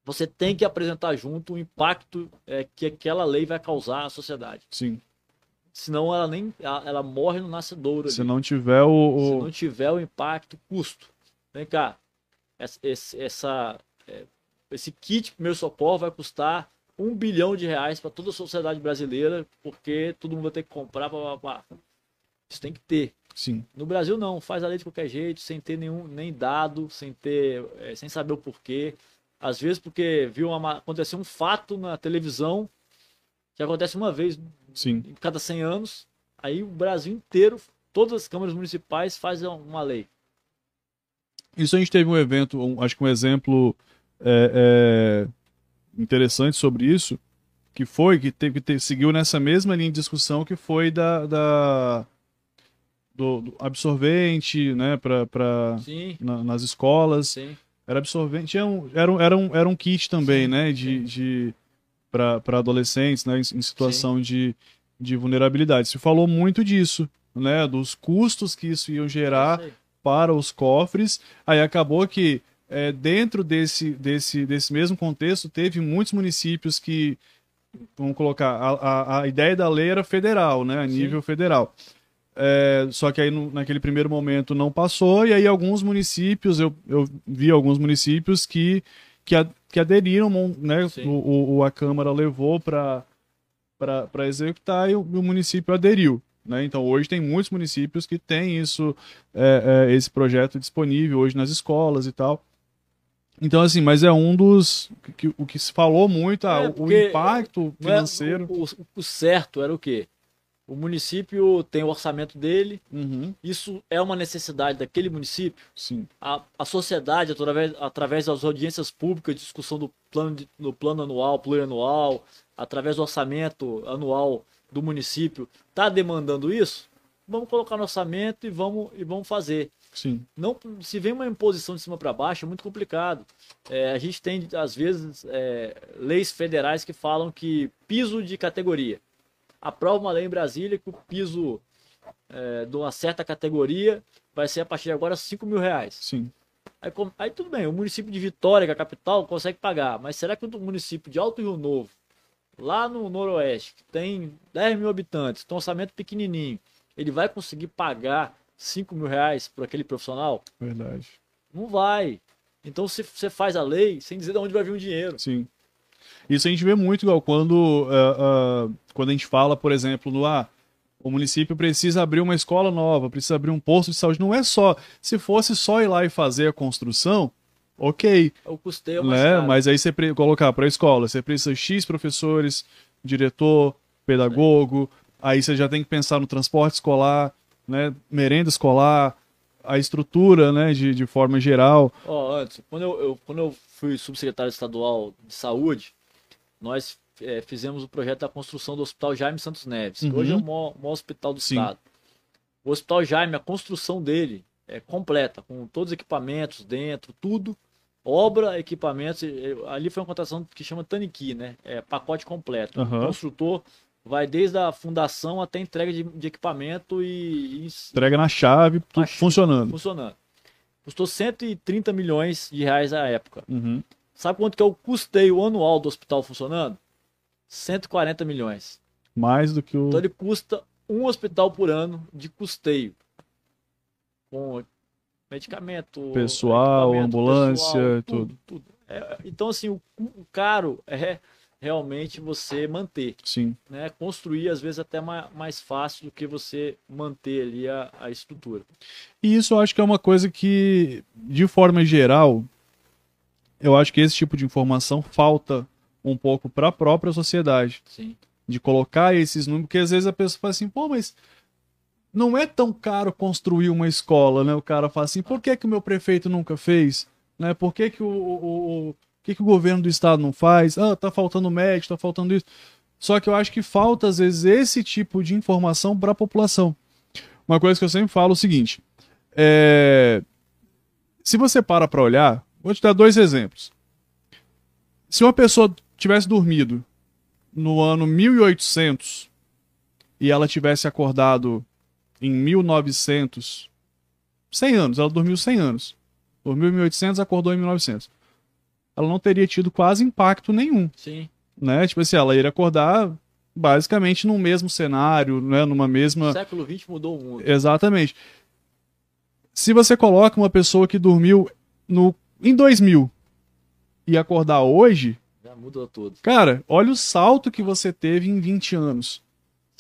B: você tem que apresentar junto o impacto é, que aquela lei vai causar à sociedade.
A: Sim.
B: Senão ela nem ela, morre no nascedouro.
A: Se ali. não tiver o,
B: Se não tiver o impacto, custo. Vem cá. Essa, essa, é, esse kit primeiro socorro vai custar um bilhão de reais para toda a sociedade brasileira, porque todo mundo vai ter que comprar. Blá, blá, blá. Isso tem que ter.
A: Sim.
B: No Brasil não, faz a lei de qualquer jeito, sem ter nenhum nem dado, sem ter, é, sem saber o porquê. Às vezes porque viu uma, acontecer um fato na televisão que acontece uma vez
A: Sim.
B: em cada 100 anos, aí o Brasil inteiro, todas as câmaras municipais fazem uma lei.
A: Isso a gente teve um evento, um, acho que um exemplo é, é, interessante sobre isso, que foi que teve que seguiu nessa mesma linha de discussão que foi da, da do, do absorvente, né, para na, nas escolas.
B: Sim.
A: Era absorvente, era um, era um, era um, era um kit também, sim, né, de, de para adolescentes, né, em, em situação de, de vulnerabilidade. Se falou muito disso, né, dos custos que isso ia gerar para os cofres. Aí acabou que é, dentro desse, desse, desse mesmo contexto teve muitos municípios que vamos colocar a, a, a ideia da lei era federal, né, a nível Sim. federal. É, só que aí no, naquele primeiro momento não passou, e aí alguns municípios, eu, eu vi alguns municípios que, que, a, que aderiram, né? O, o, a Câmara levou para executar e o, o, município aderiu. Né? Então hoje tem muitos municípios que têm isso, é, é, esse projeto disponível hoje nas escolas e tal. Então, assim, mas é um dos. Que, o que se falou muito, ah, é, o impacto financeiro.
B: O, o, o certo era o quê? O município tem o orçamento dele,
A: Uhum.
B: isso é uma necessidade daquele município.
A: Sim.
B: A, a sociedade, através, através das audiências públicas, discussão do plano, de- do plano anual, plurianual, através do orçamento anual do município, está demandando isso? Vamos colocar no orçamento e vamos, e vamos fazer.
A: Sim.
B: Não, se vem uma imposição de cima para baixo, é muito complicado. É, a gente tem, às vezes, é, leis federais que falam que piso de categoria. Aprova uma lei em Brasília que o piso é, de uma certa categoria vai ser a partir de agora 5 mil reais.
A: Sim.
B: Aí, aí tudo bem, o município de Vitória, que é a capital, consegue pagar. Mas será que o município de Alto Rio Novo, lá no Noroeste, que tem 10 mil habitantes, tem um orçamento pequenininho, ele vai conseguir pagar 5 mil reais por aquele profissional?
A: Verdade.
B: Não vai. Então você faz a lei sem dizer de onde vai vir o dinheiro.
A: Sim. Isso a gente vê muito, igual quando, ah, ah, quando a gente fala, por exemplo, no ah, o município precisa abrir uma escola nova, precisa abrir um posto de saúde. Não é só. Se fosse só ir lá e fazer a construção, ok.
B: O custeio é mais
A: né?
B: caro.
A: Mas aí você pre- colocar para a escola, você precisa X professores, diretor, pedagogo, aí você já tem que pensar no transporte escolar, né? merenda escolar, a estrutura né? de, de forma geral.
B: Ó, antes, quando eu, eu- quando eu fui subsecretário estadual de saúde, nós eh, fizemos o projeto da construção do Hospital Jaime Santos Neves, que
A: Uhum.
B: hoje é o maior, maior hospital do
A: Sim.
B: estado. O Hospital Jaime, a construção dele é completa, com todos os equipamentos dentro, tudo. Obra, equipamentos. eh, Ali foi uma contratação que chama Taniki, né? É pacote completo.
A: Aham.
B: O construtor vai desde a fundação até a entrega de, de equipamento e, e
A: Entrega na chave, tudo funcionando.
B: funcionando. Custou 130 milhões de reais à época.
A: Uhum.
B: Sabe quanto que é o custeio anual do hospital funcionando? 140 milhões.
A: Mais do que o.
B: Então ele custa um hospital por ano de custeio. Com medicamento,
A: Pessoal,
B: equipamento,
A: ambulância,
B: tudo. tudo. É, então, assim, o, o caro é realmente você manter.
A: Sim.
B: Né? Construir, às vezes, até ma- mais fácil do que você manter ali a, a estrutura.
A: E isso eu acho que é uma coisa que, de forma geral, eu acho que esse tipo de informação falta um pouco para a própria sociedade.
B: Sim.
A: De colocar esses números, porque às vezes a pessoa fala assim, pô, mas não é tão caro construir uma escola, né? O cara fala assim, por que, que o meu prefeito nunca fez? Né? Por que, que o, o, o, que, que o governo do estado não faz? Ah, tá faltando médico, tá faltando isso. Só que eu acho que falta, às vezes, esse tipo de informação para a população. Uma coisa que eu sempre falo é o seguinte: é, se você para para olhar, vou te dar dois exemplos. Se uma pessoa tivesse dormido no ano 1800 e ela tivesse acordado em 1900, 100 anos, ela dormiu 100 anos. Dormiu em 1800, acordou em 1900. Ela não teria tido quase impacto nenhum
B: Sim.
A: né? Tipo assim, ela iria acordar basicamente no mesmo cenário, né? Numa
B: O
A: mesma.
B: século XX mudou o mundo.
A: Exatamente. Se você coloca uma pessoa que dormiu no em 2000 e acordar hoje,
B: Já mudou tudo.
A: cara, olha o salto que você teve em 20 anos.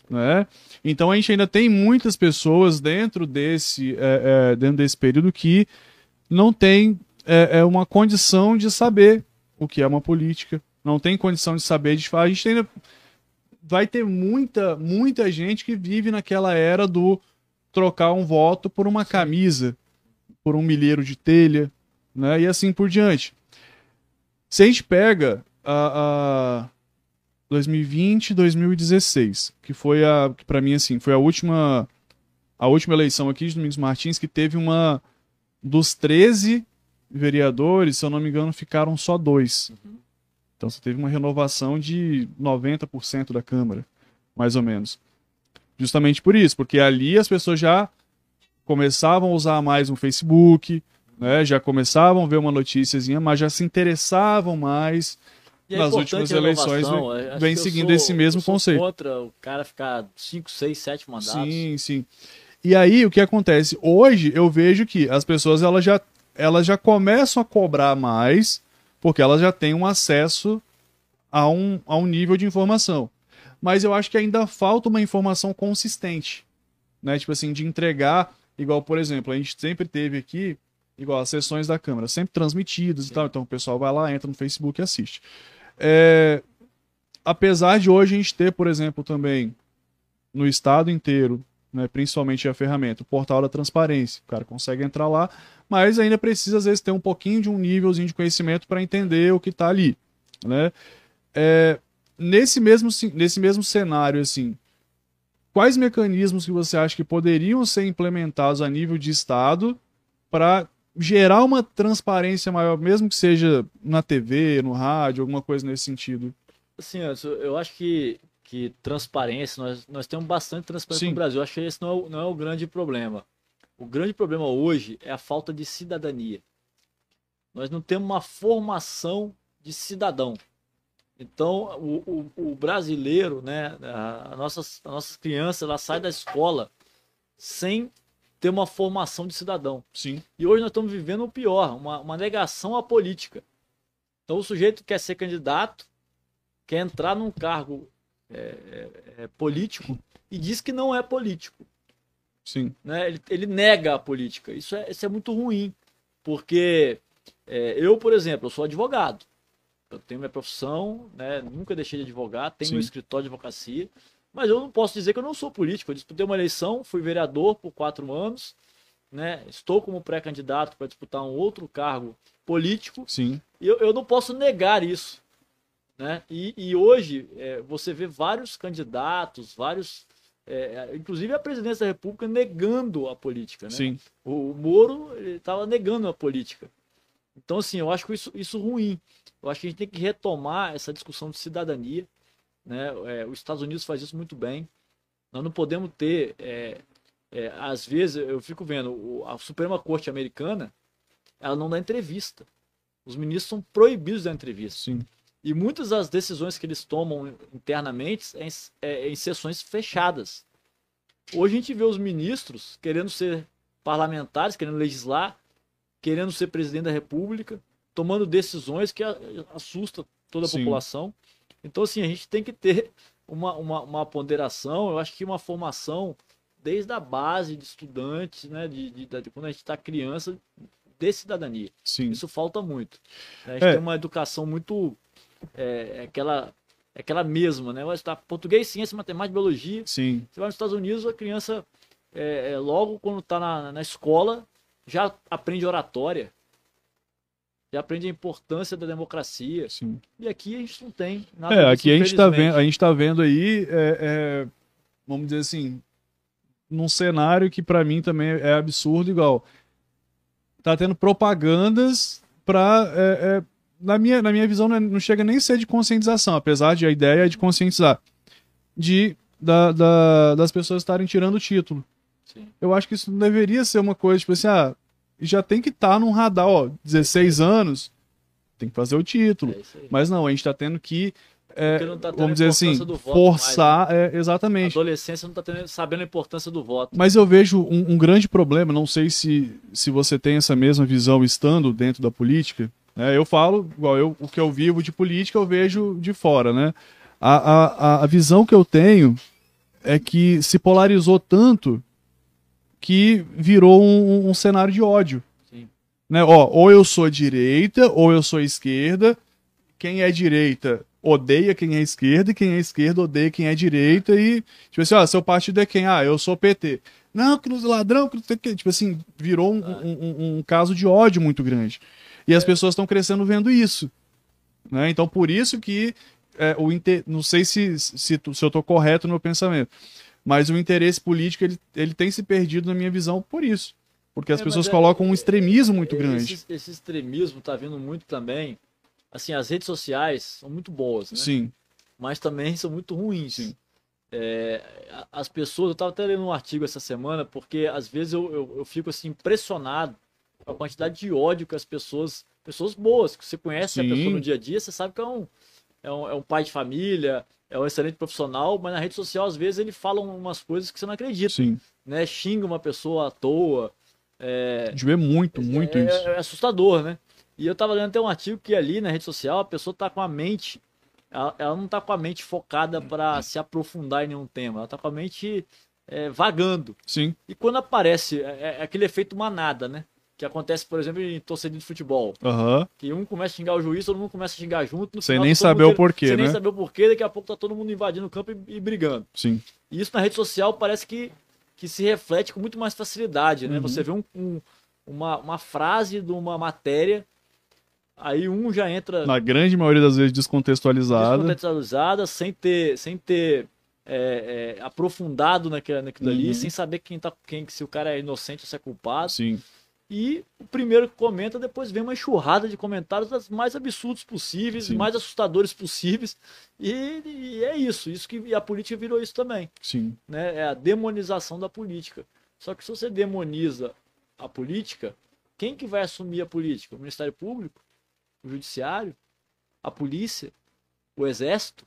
A: Né? Então a gente ainda tem muitas pessoas dentro desse, é, é, dentro desse período que não tem é, é uma condição de saber o que é uma política, não tem condição de saber de falar. A gente ainda vai ter muita, muita gente que vive naquela era do trocar um voto por uma camisa, por um milheiro de telha, né? E assim por diante. Se a gente pega a, a 2020, 2016, que foi a que para mim assim, foi a última a última eleição aqui de Domingos Martins que teve uma dos 13 vereadores, se eu não me engano, ficaram só dois. Então você teve uma renovação de 90% da Câmara, mais ou menos. Justamente por isso, porque ali as pessoas já começavam a usar mais o Facebook, né, já começavam a ver uma noticiazinha, mas já se interessavam mais
B: é
A: nas últimas eleições vem-
B: acho
A: vem seguindo
B: sou-
A: esse mesmo conceito.
B: contra o cara ficar 5, 6, 7 mandatos.
A: Sim, sim. E aí o que acontece? Hoje eu vejo que as pessoas elas já, elas já começam a cobrar mais porque elas já têm um acesso a um, a um nível de informação. Mas eu acho que ainda falta uma informação consistente. Né? Tipo assim, de entregar, igual, por exemplo, a gente sempre teve aqui, igual as sessões da Câmara, sempre transmitidas e tal. Então o pessoal vai lá, entra no Facebook e assiste. É, apesar de hoje a gente ter, por exemplo, também no estado inteiro, né, principalmente a ferramenta, o portal da transparência. O cara consegue entrar lá, mas ainda precisa, às vezes, ter um pouquinho de um nívelzinho de conhecimento para entender o que está ali. Né? É, nesse, mesmo, nesse mesmo cenário, assim, quais mecanismos que você acha que poderiam ser implementados a nível de Estado para gerar uma transparência maior, mesmo que seja na TV, no rádio, alguma coisa nesse sentido?
B: Assim, eu acho que, que transparência, nós, nós temos bastante transparência Sim. no Brasil. Eu acho que esse não é, o, não é o grande problema. O grande problema hoje é a falta de cidadania. Nós não temos uma formação de cidadão. Então, o, o, o brasileiro, né, a, a nossas, a nossas crianças, ela sai da escola sem ter uma formação de cidadão.
A: Sim.
B: E hoje nós estamos vivendo o pior, uma, uma negação à política. Então o sujeito quer ser candidato, quer entrar num cargo é, é, é, político e diz que não é político.
A: Sim.
B: Né? Ele, ele nega a política. Isso é, isso é muito ruim, porque é, eu, por exemplo, eu sou advogado. Eu tenho minha profissão, né? nunca deixei de advogar, tenho Sim. meu escritório de advocacia. Mas eu não posso dizer que eu não sou político. Eu disputei uma eleição, fui vereador por quatro anos, né? Estou como pré-candidato para disputar um outro cargo político.
A: Sim.
B: E eu, eu não posso negar isso. Né? E, e hoje é, você vê vários candidatos, vários. É, inclusive a presidência da República negando a política. Né?
A: Sim.
B: O, o Moro estava negando a política. Então, assim, eu acho isso, isso ruim. Eu acho que a gente tem que retomar essa discussão de cidadania. Né? É, os Estados Unidos faz isso muito bem. Nós não podemos ter, é, é, às vezes, eu fico vendo, o, a Suprema Corte Americana, ela não dá entrevista. Os ministros são proibidos da entrevista.
A: Sim.
B: E muitas das decisões que eles tomam internamente é em, é, em sessões fechadas. Hoje a gente vê os ministros querendo ser parlamentares, querendo legislar, querendo ser presidente da República, tomando decisões que assustam toda a Sim. população. Então, assim, a gente tem que ter uma, uma, uma ponderação, eu acho que uma formação desde a base de estudantes, né, de, de, de quando a gente está criança, de cidadania.
A: Sim.
B: Isso falta muito. A gente é. tem uma educação muito. É, é aquela, é aquela mesma, né? Vai estudar português, ciência, matemática, biologia.
A: Sim.
B: Você vai nos Estados Unidos, a criança, é, é logo quando está na, na escola, já aprende oratória já aprende a importância da democracia.
A: Sim.
B: E aqui a gente não tem nada
A: É, aqui a gente está vendo, a gente tá vendo aí, é, é, vamos dizer assim, num cenário que para mim também é absurdo, igual tá tendo propagandas para é, é, na minha na minha visão não, é, não, chega nem a ser de conscientização, apesar de a ideia é de conscientizar, de da, da, das pessoas estarem tirando o título.
B: Sim.
A: Eu acho que isso não deveria ser uma coisa tipo assim, ah, já tem que estar tá num radar, ó, 16 anos, tem que fazer o título. É Mas não, a gente está tendo que é, tá vamos dizer assim, forçar, mais, né? é, exatamente.
B: A adolescência não está sabendo a importância do voto.
A: Mas eu vejo um, um, grande problema, não sei se, se você tem essa mesma visão estando dentro da política. Né? Eu falo, igual eu, o que eu vivo de política, eu vejo de fora, né? A, a, a visão que eu tenho é que se polarizou tanto que virou um, um cenário de ódio.
B: Sim.
A: Né? Ó, ou eu sou direita, ou eu sou esquerda. Quem é direita odeia quem é esquerda, e quem é esquerda odeia quem é direita. E, tipo assim, ó, seu partido é quem? Ah, eu sou PT. Não, que nos ladrão, que Tipo assim, virou um, ah. um, um, caso de ódio muito grande. E as é. pessoas estão crescendo vendo isso. Né? Então, por isso que é, o inter... não sei se, se, se eu estou correto no meu pensamento, mas o interesse político ele, ele tem se perdido na minha visão por isso. Porque as é, pessoas é, colocam um extremismo muito grande.
B: Esse, esse extremismo está vindo muito também. Assim, as redes sociais são muito boas, né?
A: Sim.
B: Mas também são muito ruins.
A: Sim.
B: É, as pessoas, eu estava até lendo um artigo essa semana, porque às vezes eu, eu, eu, fico assim impressionado com a quantidade de ódio que as pessoas, pessoas boas, que você conhece Sim. a pessoa no dia a dia, você sabe que é um, é um, é um pai de família, é um excelente profissional, mas na rede social, às vezes, ele fala umas coisas que você não acredita.
A: Sim.
B: Né? Xinga uma pessoa à toa. É...
A: A gente vê muito, muito
B: é,
A: isso.
B: É assustador, né? E eu tava lendo até um artigo que ali na rede social a pessoa tá com a mente. Ela, ela não tá com a mente focada para se aprofundar em nenhum tema. Ela tá com a mente é, vagando.
A: Sim.
B: E quando aparece, é, é aquele efeito manada, né? Que acontece, por exemplo, em torcedor de futebol.
A: Uhum.
B: Que um começa a xingar o juiz, todo mundo começa a xingar junto.
A: Sem nem saber o porquê,
B: sem
A: né?
B: nem saber o porquê, daqui a pouco tá todo mundo invadindo o campo e, e, brigando.
A: Sim.
B: E isso na rede social parece que, que se reflete com muito mais facilidade, né?
A: Uhum.
B: Você vê um, um- uma, uma frase de uma matéria, aí um já entra
A: Na grande maioria das vezes descontextualizada.
B: descontextualizada, sem ter, sem ter é, é, aprofundado naquilo, naquilo
A: Uhum.
B: ali, sem saber quem tá, quem, se o cara é inocente ou se é culpado.
A: Sim,
B: E o primeiro que comenta, depois vem uma enxurrada de comentários das mais absurdos possíveis,
A: Sim.
B: mais assustadores possíveis. E, e é isso, isso que e a política virou isso também,
A: sim,
B: né? É a demonização da política. Só que se você demoniza a política, quem que vai assumir a política? O Ministério Público, o Judiciário, a polícia, o Exército?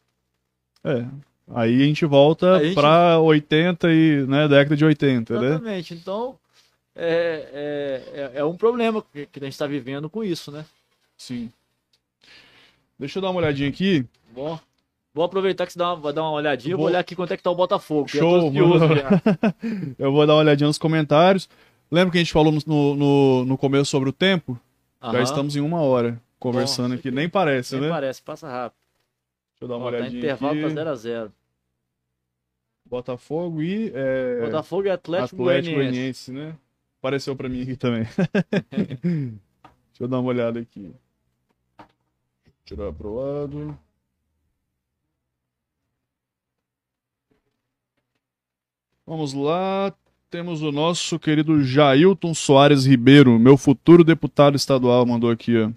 A: é. Aí a gente volta
B: gente-
A: pra 80 e, né, década de 80, né?
B: Exatamente. Então, é, é, é, é um problema que, que a gente está vivendo com isso, né?
A: Sim. Deixa eu dar uma olhadinha aqui.
B: Bom, vou aproveitar que você dá uma, vai dar uma olhadinha. Vou
A: Vou-
B: olhar aqui quanto é que tá o Botafogo.
A: Show,
B: já.
A: Eu vou dar uma olhadinha nos comentários. Lembra que a gente falou no, no, no começo sobre o tempo? Já
B: Aham.
A: estamos em uma hora conversando
B: Bom,
A: aqui. Nem parece,
B: Nem
A: né?
B: parece, passa rápido.
A: Deixa eu dar uma
B: Ó, tá
A: olhadinha
B: intervalo
A: aqui.
B: tá 0x0.
A: Botafogo e é,
B: Botafogo e Atlético,
A: Atlético.
B: Goianiense,
A: né? Apareceu pra mim aqui também. Deixa eu dar uma olhada aqui. Tirar pro lado. Vamos lá. Temos o nosso querido Jailton Soares Ribeiro, meu futuro deputado estadual, mandou aqui, ó.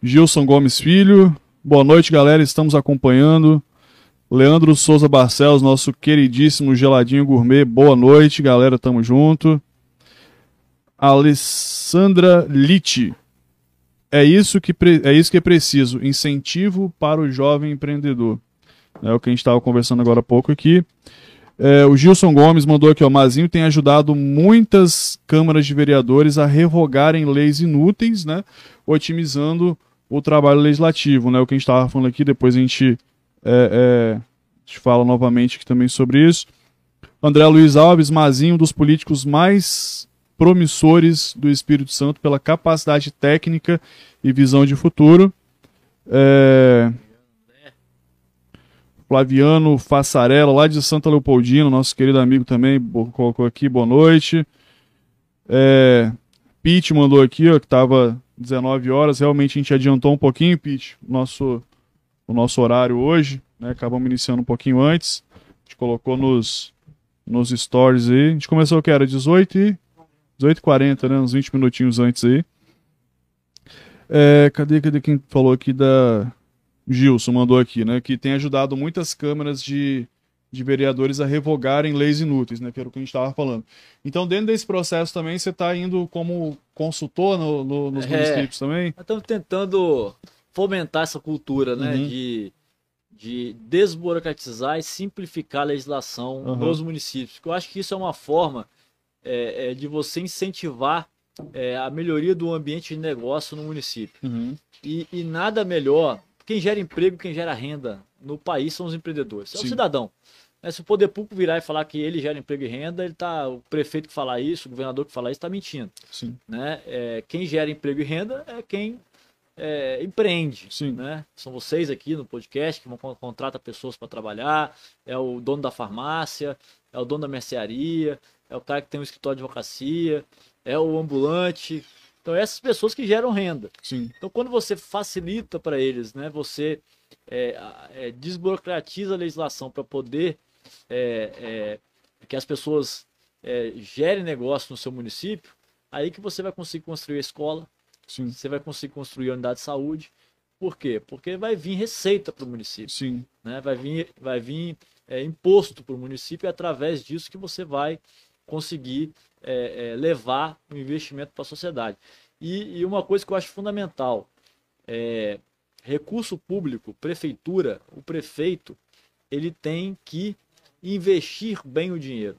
A: Gilson Gomes Filho. Boa noite, galera. Estamos acompanhando. Leandro Souza Barcelos, nosso queridíssimo geladinho gourmet. Boa noite, galera. Tamo junto. Alessandra Litti. É isso que, é isso que é preciso. Incentivo para o jovem empreendedor. É o que a gente estava conversando agora há pouco aqui. É, o Gilson Gomes mandou aqui, ó. Mazinho tem ajudado muitas câmaras de vereadores a revogarem leis inúteis, né? Otimizando o trabalho legislativo, né? O que a gente estava falando aqui, depois a gente, é, é, a gente fala novamente aqui também sobre isso. André Luiz Alves, Mazinho, um dos políticos mais promissores do Espírito Santo pela capacidade técnica e visão de futuro. É... Flaviano Fassarella, lá de Santa Leopoldina, nosso querido amigo também, colocou aqui, boa noite. É... Pete mandou aqui, ó, que tava 19 horas, realmente a gente adiantou um pouquinho, Pete, nosso, o nosso horário hoje, né? Acabamos iniciando um pouquinho antes. A gente colocou nos, nos stories aí. A gente começou que era 18 e 18h40, né? Uns 20 minutinhos antes aí. É, cadê, cadê quem falou aqui da. Gilson mandou aqui, né? Que tem ajudado muitas câmaras de, de vereadores a revogarem leis inúteis, né? Que era o que a gente estava falando. Então, dentro desse processo também, você está indo como consultor no- no- nos
B: É.
A: municípios também?
B: Nós estamos tentando fomentar essa cultura, né?
A: Uhum.
B: De, de desburocratizar e simplificar a legislação
A: Uhum.
B: nos municípios. Porque eu acho que isso é uma forma é, é, de você incentivar é, a melhoria do ambiente de negócio no município. E, e nada melhor. Quem gera emprego, quem gera renda no país são os empreendedores. É o cidadão. Né, Se o poder público virar e falar que ele gera emprego e renda, ele tá, o prefeito que falar isso, o governador que falar isso, está mentindo.
A: Sim.
B: Né? É, quem gera emprego e renda é quem é, empreende.
A: Sim.
B: Né? São vocês aqui no podcast que vão con- contrata pessoas para trabalhar, é o dono da farmácia, é o dono da mercearia, é o cara que tem um escritório de advocacia, é o ambulante. Então, essas pessoas que geram renda.
A: Sim.
B: Então, quando você facilita para eles, né, você é, é, desburocratiza a legislação para poder é, é, que as pessoas é, gerem negócio no seu município, aí que você vai conseguir construir a escola,
A: Sim.
B: você vai conseguir construir a unidade de saúde. Por quê? Porque vai vir receita para o município
A: Sim.
B: né? Vai vir, vai vir é, imposto para o município e é através disso que você vai conseguir é, é, levar o investimento para a sociedade. E, e uma coisa que eu acho fundamental é recurso público, prefeitura, o prefeito, ele tem que investir bem o dinheiro.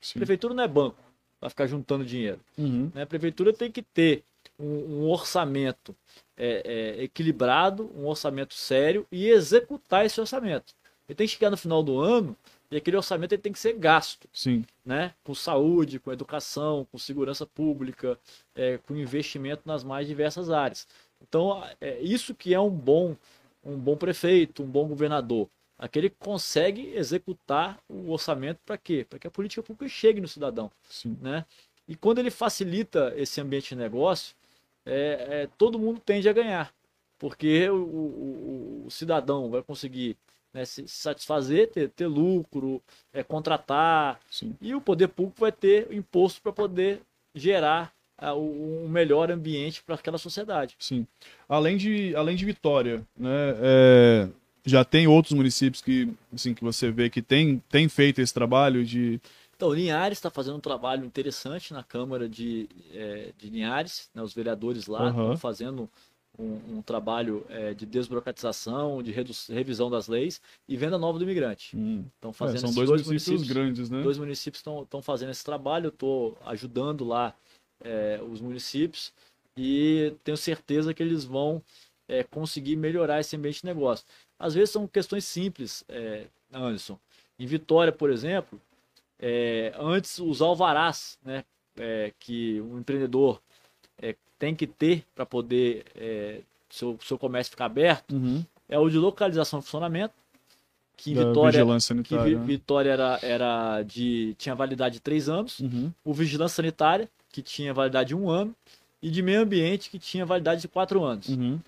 A: Sim.
B: Prefeitura não é banco, vai ficar juntando dinheiro
A: Uhum.
B: né? A prefeitura tem que ter um, um orçamento é, é, equilibrado, um orçamento sério e executar esse orçamento. Ele tem que chegar no final do ano e aquele orçamento ele tem que ser gasto,
A: Sim.
B: né? Com saúde, com educação, com segurança pública, é, com investimento nas mais diversas áreas. Então, é isso que é um bom, um bom prefeito, um bom governador. aquele que consegue executar o orçamento para quê? Para que a política pública chegue no cidadão.
A: Sim.
B: Né? E quando ele facilita esse ambiente de negócio, é, é, todo mundo tende a ganhar. Porque o, o, o cidadão vai conseguir né, se satisfazer, ter, ter lucro, é, contratar,
A: Sim.
B: e o poder público vai ter imposto para poder gerar ah, o- um melhor ambiente para aquela sociedade.
A: Sim. Além de, além de Vitória, né, é, já tem outros municípios que, assim, que você vê que tem, tem feito esse trabalho de.
B: Então, Linhares está fazendo um trabalho interessante na Câmara de, eh, de Linhares, né, os vereadores lá estão fazendo um, um trabalho eh, de desburocratização, de revisão das leis e venda nova do imigrante. Estão
A: É,
B: fazendo
A: são
B: esses
A: dois,
B: dois
A: municípios,
B: municípios
A: grandes, né?
B: dois municípios estão fazendo esse trabalho, eu estou ajudando lá é, os municípios e tenho certeza que eles vão é, conseguir melhorar esse ambiente de negócio. Às vezes são questões simples, é, Anderson. Em Vitória, por exemplo, é, antes os alvarás né, é, que um empreendedor é, tem que ter para poder é, seu, seu comércio ficar aberto
A: Uhum.
B: é o de localização e funcionamento, que em
A: Da
B: Vitória que
A: né?
B: Vitória era, era de tinha validade de três anos,
A: Uhum.
B: o vigilância sanitária que tinha validade de um ano e de meio ambiente que tinha validade de quatro anos.
A: Uhum.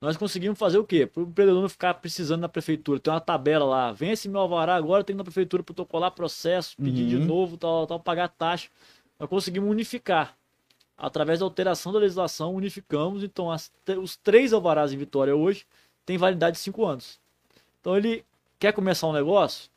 B: Nós conseguimos fazer o quê? Para o empreendedor não ficar precisando na prefeitura, tem uma tabela lá, vence meu alvará agora, tem na prefeitura protocolar processo, pedir de
A: Uhum.
B: novo, tal, tal, pagar taxa. Nós conseguimos unificar. Através da alteração da legislação, unificamos. Então, as- os três alvarás em Vitória hoje têm validade de cinco anos. Então, ele quer começar um negócio,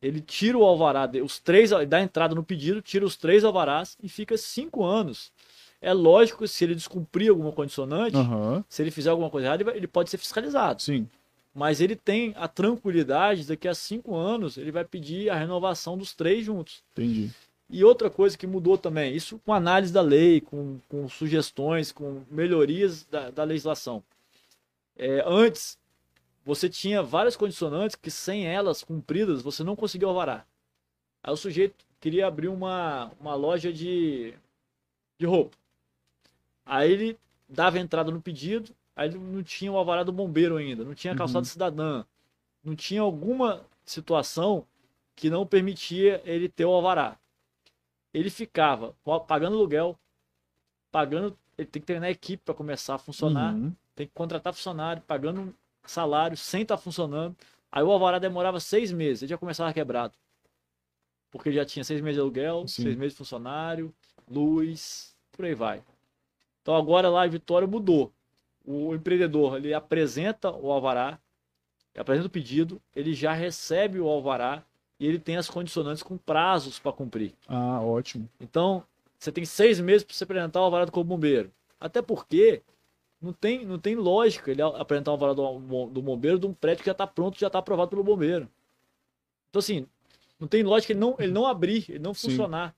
B: ele tira o alvará, os três, dá entrada no pedido, tira os três alvarás e fica cinco anos. É lógico que se ele descumprir alguma condicionante,
A: Aham.
B: se ele fizer alguma coisa errada, ele pode ser fiscalizado.
A: Sim.
B: Mas ele tem a tranquilidade, daqui a cinco anos, ele vai pedir a renovação dos três juntos.
A: Entendi.
B: E outra coisa que mudou também, isso com análise da lei, com, com sugestões, com melhorias da, da legislação. É, antes, você tinha várias condicionantes que sem elas cumpridas, você não conseguia alvará. Aí o sujeito queria abrir uma, uma loja de, de roupa. Aí ele dava entrada no pedido, aí ele não tinha o alvará do bombeiro ainda, não tinha calçado
A: Uhum.
B: cidadã, não tinha alguma situação que não permitia ele ter o alvará. Ele ficava pa- pagando aluguel, pagando, ele tem que treinar a equipe para começar a funcionar,
A: Uhum.
B: tem que contratar funcionário, pagando salário sem estar funcionando. Aí o alvará demorava seis meses, ele já começava quebrado. Porque ele já tinha seis meses de aluguel,
A: Sim.
B: seis meses de funcionário, luz, por aí vai. Então agora lá em Vitória mudou. O empreendedor ele apresenta o alvará, apresenta o pedido, ele já recebe o alvará e ele tem as condicionantes com prazos para cumprir.
A: Ah, ótimo.
B: Então, você tem seis meses para você apresentar o alvará do corpo bombeiro. Até porque não tem, não tem lógica ele apresentar o alvará do, do bombeiro de um prédio que já está pronto, já está aprovado pelo bombeiro. Então, assim, não tem lógica ele não, ele não abrir, ele não
A: Sim.
B: funcionar.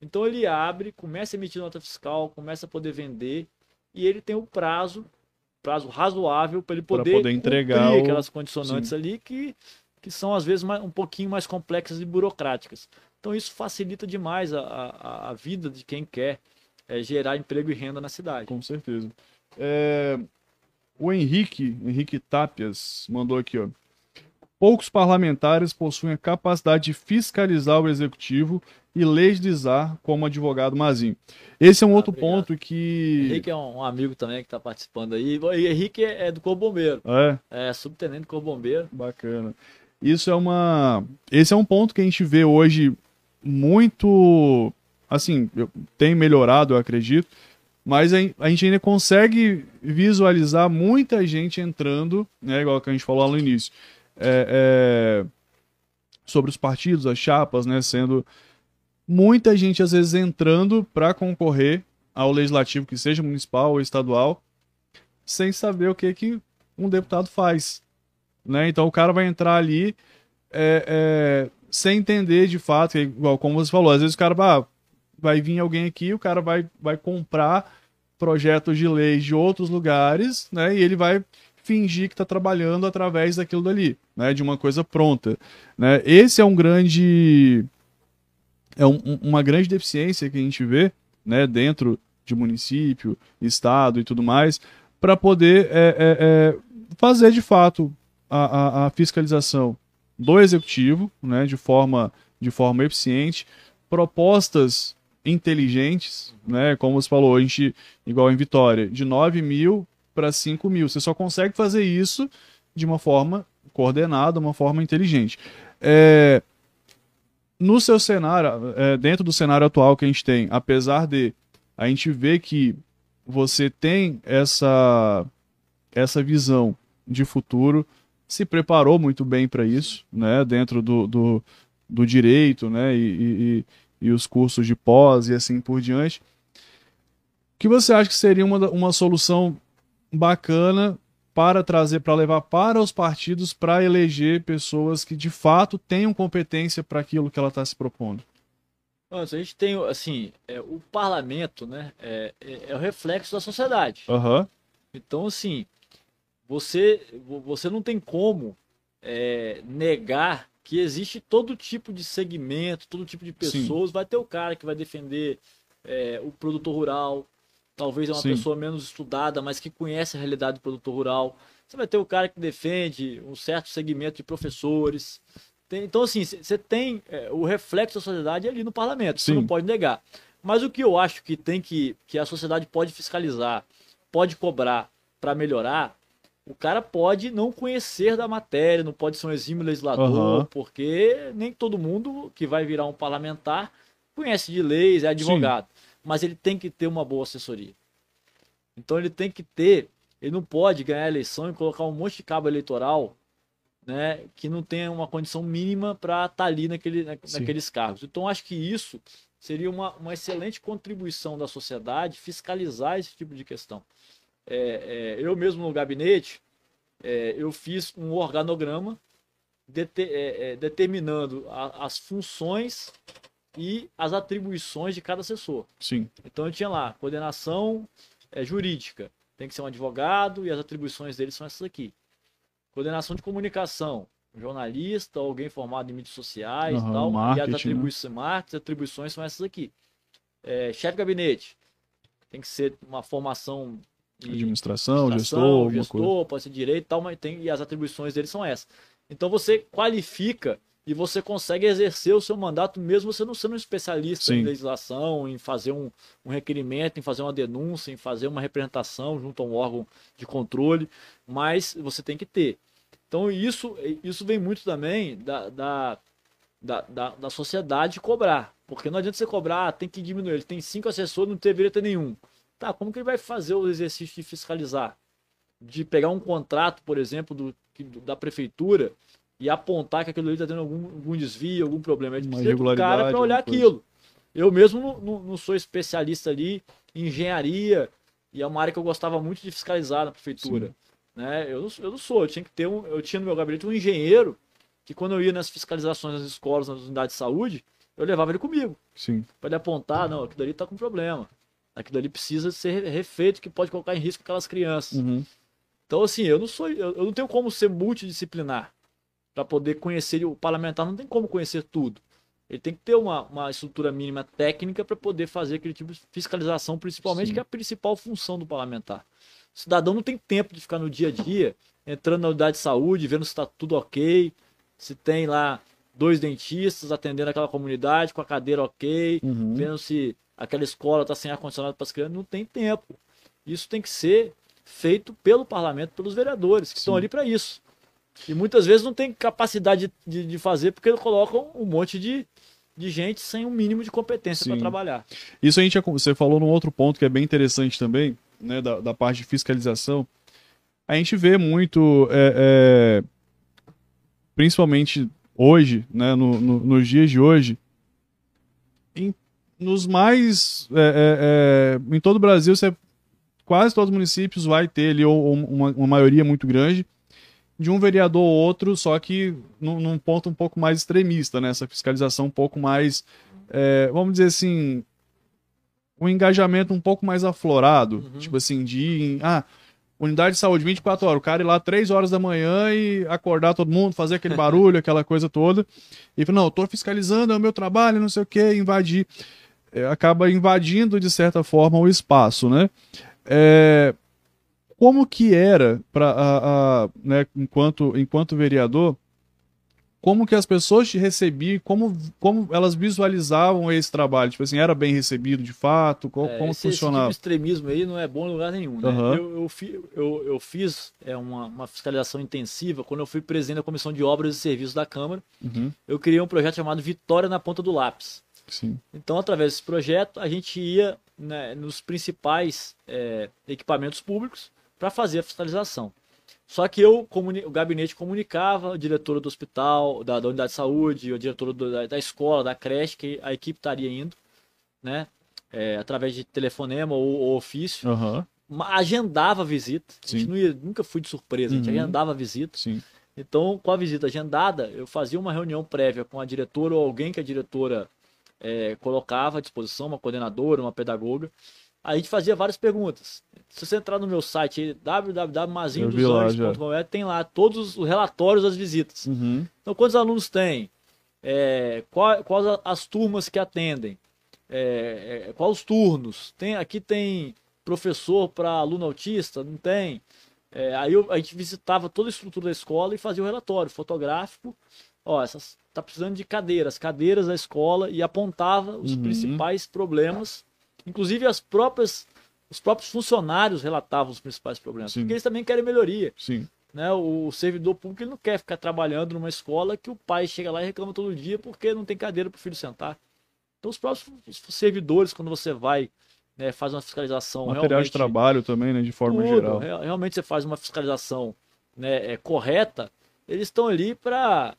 B: Então, ele abre, começa a emitir nota fiscal, começa a poder vender e ele tem o prazo, prazo razoável para ele
A: Pra
B: poder,
A: poder entregar o-
B: aquelas condicionantes ali que, que são, às vezes, um pouquinho mais complexas e burocráticas. Então isso facilita demais a, a, a vida de quem quer é, gerar emprego e renda na cidade.
A: Com certeza. É, O Henrique, Henrique Tapias, mandou aqui, ó. Poucos parlamentares possuem a capacidade de fiscalizar o executivo e legislar como advogado Mazinho. Esse é um
B: Ah,
A: outro
B: obrigado.
A: ponto que.
B: Henrique é um, um amigo também que está participando aí. E Henrique é, é do Corpo Bombeiro,
A: É,
B: é subtenente do Corpo Bombeiro.
A: bacana. Isso é uma. Esse é um ponto que a gente vê hoje muito. Assim, tem melhorado, eu acredito. Mas a a gente ainda consegue visualizar muita gente entrando, né, igual que a gente falou lá no início, é, é, sobre os partidos, as chapas, né, sendo muita gente às vezes entrando para concorrer ao legislativo, que seja municipal ou estadual, sem saber o que que um deputado faz, né? Então o cara vai entrar ali é, é, sem entender de fato, igual como você falou, às vezes o cara ah, vai vir alguém aqui, o cara vai, vai comprar projetos de leis de outros lugares, né? E ele vai fingir que está trabalhando através daquilo dali, né? De uma coisa pronta, né? Esse é um grande é um- uma grande deficiência que a gente vê, né? Dentro de município, estado e tudo mais, para poder é, é, é, fazer de fato a, a- a fiscalização, do executivo, né, de forma de forma eficiente, propostas inteligentes, né, como você falou, a gente igual em Vitória, de 9 mil para 5 mil. Você só consegue fazer isso de uma forma coordenada, uma forma inteligente. É, no seu cenário, é, dentro do cenário atual que a gente tem, apesar de a gente ver que você tem essa, essa visão de futuro, se preparou muito bem para isso, né, dentro do, do, do direito, né, e, e, e, os cursos de pós e assim por diante. O que você acha que seria uma, uma solução bacana para trazer, para levar para os partidos para eleger pessoas que de fato tenham competência para aquilo que ela está se propondo?
B: Antes, a gente tem, assim, é, o parlamento, né, é, é, é, o reflexo da sociedade.
A: Uhum.
B: Então, assim, você, você não tem como é, negar que existe todo tipo de segmento, todo tipo de pessoas. Sim. Vai ter o cara que vai defender é, o produtor rural, talvez é uma Sim. pessoa menos estudada, mas que conhece a realidade do produtor rural. Você vai ter o cara que defende um certo segmento de professores. Tem, então, assim, você tem é, o reflexo da sociedade ali no parlamento, você não pode negar. Mas o que eu acho que tem que, que a sociedade pode fiscalizar, pode cobrar para melhorar, o cara pode não conhecer da matéria, não pode ser um exímio legislador, uhum. porque nem todo mundo que vai virar um parlamentar conhece de leis, é advogado. Sim mas ele tem que ter uma boa assessoria. Então ele tem que ter, ele não pode ganhar a eleição e colocar um monte de cabo eleitoral né, que não tenha uma condição mínima para estar tá ali naquele, naqueles cargos. Então acho que isso seria uma, uma excelente contribuição da sociedade fiscalizar esse tipo de questão. É, é, eu mesmo no gabinete, é, eu fiz um organograma é, determinando a, as funções e as atribuições de cada assessor.
A: Sim.
B: Então eu tinha lá, coordenação é, jurídica, tem que ser um advogado e as atribuições dele são essas aqui. Coordenação de comunicação, jornalista, alguém formado em mídias sociais uhum, tal, e as atribuições, né? marketing, atribuições são essas aqui. É, chefe de gabinete, tem que ser uma formação
A: administração, administração gestor,
B: gestor pode ser direito tal, mas tem, e as atribuições dele são essas. Então você qualifica e você consegue exercer o seu mandato mesmo você não sendo um especialista Sim. em legislação, em fazer um, um, requerimento, em fazer uma denúncia, em fazer uma representação junto a um órgão de controle, mas você tem que ter. Então isso, isso vem muito também da, da, da, da, da sociedade cobrar, porque não adianta você cobrar, ah, tem que diminuir, ele tem cinco assessores, não deveria ter nenhum. Tá, como que ele vai fazer o exercício de fiscalizar? De pegar um contrato, por exemplo, do, da prefeitura e apontar que aquilo ali está tendo algum, algum desvio, algum problema. Gente precisa do cara para olhar aquilo. Eu mesmo não, não, não, sou especialista ali em engenharia e é uma área que eu gostava muito de fiscalizar na prefeitura. Né? Eu, não, eu não sou, eu tinha que ter um, eu tinha no meu gabinete um engenheiro que quando eu ia nas fiscalizações das escolas, nas unidades de saúde, eu levava ele comigo.
A: Sim.
B: Para ele apontar, não, aquilo ali está com problema. Aquilo ali precisa ser refeito, que pode colocar em risco aquelas crianças.
A: Uhum.
B: Então, assim, eu não sou, eu, não tenho como ser multidisciplinar para poder conhecer. O parlamentar não tem como conhecer tudo. Ele tem que ter uma, uma estrutura mínima técnica para poder fazer aquele tipo de fiscalização, principalmente, Sim. que é a principal função do parlamentar. O cidadão não tem tempo de ficar no dia a dia entrando na unidade de saúde, vendo se está tudo ok, se tem lá dois dentistas atendendo aquela comunidade com a cadeira ok, uhum. vendo se aquela escola está sem ar-condicionado para as crianças. Não tem tempo. Isso tem que ser feito pelo parlamento, pelos vereadores, que Sim. estão ali para isso. E muitas vezes não tem capacidade de, de fazer porque colocam um monte de, de gente sem um mínimo de competência para trabalhar.
A: Isso a gente você falou num outro ponto que é bem interessante também, né, da, da parte de fiscalização. A gente vê muito, é, é, principalmente hoje, né, no, no, nos dias de hoje, em, nos mais, é, é, é em todo o Brasil, você, quase todos os municípios vai ter ali uma, uma maioria muito grande de um vereador ou outro, só que num, num ponto um pouco mais extremista, né? Essa fiscalização um pouco mais, é, vamos dizer assim, um engajamento um pouco mais aflorado, uhum. tipo assim, de ah, unidade de saúde 24 horas, o cara ir lá 3 horas da manhã e acordar todo mundo, fazer aquele barulho, aquela coisa toda, e falar, não, eu tô fiscalizando, é o meu trabalho, não sei o que, invadir, é, acaba invadindo de certa forma o espaço, né? É, como que era para né, enquanto enquanto vereador como que as pessoas te recebiam, como, como elas visualizavam esse trabalho. Tipo assim, era bem recebido de fato? Como,
B: É,
A: como
B: esse,
A: funcionava?
B: Esse tipo de extremismo aí não é bom em lugar nenhum. Né?
A: Aham.
B: Eu, eu, eu- eu fiz é, uma, uma fiscalização intensiva quando eu fui presidente da Comissão de Obras e Serviços da Câmara.
A: Uhum,
B: Eu criei um projeto chamado Vitória na Ponta do Lápis.
A: Sim.
B: Então, através desse projeto, a gente ia né, nos principais é, equipamentos públicos para fazer a fiscalização. Só que eu, o gabinete comunicava, a diretora do hospital, da, da unidade de saúde, a diretora do- da, da escola, da creche, que a equipe estaria indo, né? é, através de telefonema ou, ou ofício. Ma- Agendava a visita. A gente
A: Sim.
B: não ia, nunca fui de surpresa, a gente
A: Uhum.
B: agendava a visita.
A: sim.
B: Então, com a visita agendada, eu fazia uma reunião prévia com a diretora ou alguém que a diretora eh, colocava à disposição, uma coordenadora, uma pedagoga. Aí a gente fazia várias perguntas. Se você entrar no meu site aí,
A: Eu vi lá já.
B: www.mazinhodosanjos.com, tem lá todos os relatórios das visitas.
A: Uhum,
B: Então, quantos alunos tem? É, qual- quais as turmas que atendem? É, é, quais os turnos? Tem, aqui tem professor para aluno autista? Não tem? É, aí eu- a gente visitava toda a estrutura da escola e fazia o relatório fotográfico. Ó, essas, tá precisando de cadeiras, cadeiras da escola e apontava os
A: Uhum.
B: principais problemas. Inclusive as próprias, os próprios funcionários relatavam os principais problemas,
A: Sim.
B: porque eles também querem melhoria
A: sim.
B: né? O servidor público ele não quer ficar trabalhando numa escola que o pai chega lá e reclama todo dia porque não tem cadeira para o filho sentar. Então os próprios servidores, quando você vai né, faz uma fiscalização
A: Material de trabalho também, né? De forma
B: tudo,
A: geral.
B: real- realmente você faz uma fiscalização né, é, correta, eles estão ali para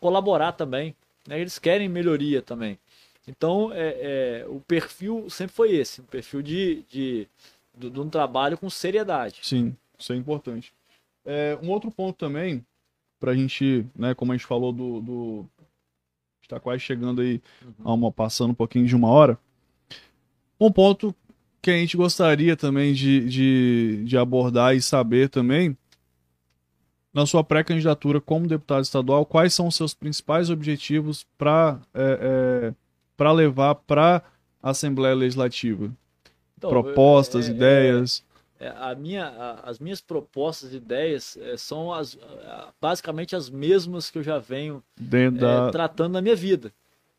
B: colaborar também. né? Eles querem melhoria também. Então é, é, o perfil sempre foi esse, um perfil de, de, de, de um trabalho com seriedade.
A: Sim, isso é importante. É, um outro ponto também, pra gente, né, como a gente falou do. do está quase chegando aí, a uma, passando um pouquinho de uma hora. Um ponto que a gente gostaria também de, de, de abordar e saber também, na sua pré-candidatura como deputado estadual, quais são os seus principais objetivos para é, é, para levar para a Assembleia Legislativa?
B: Então,
A: Propostas,
B: é, é,
A: ideias.
B: É, a minha, a- as minhas propostas e ideias é, são as, basicamente as mesmas que eu já venho é,
A: da.
B: tratando na minha vida,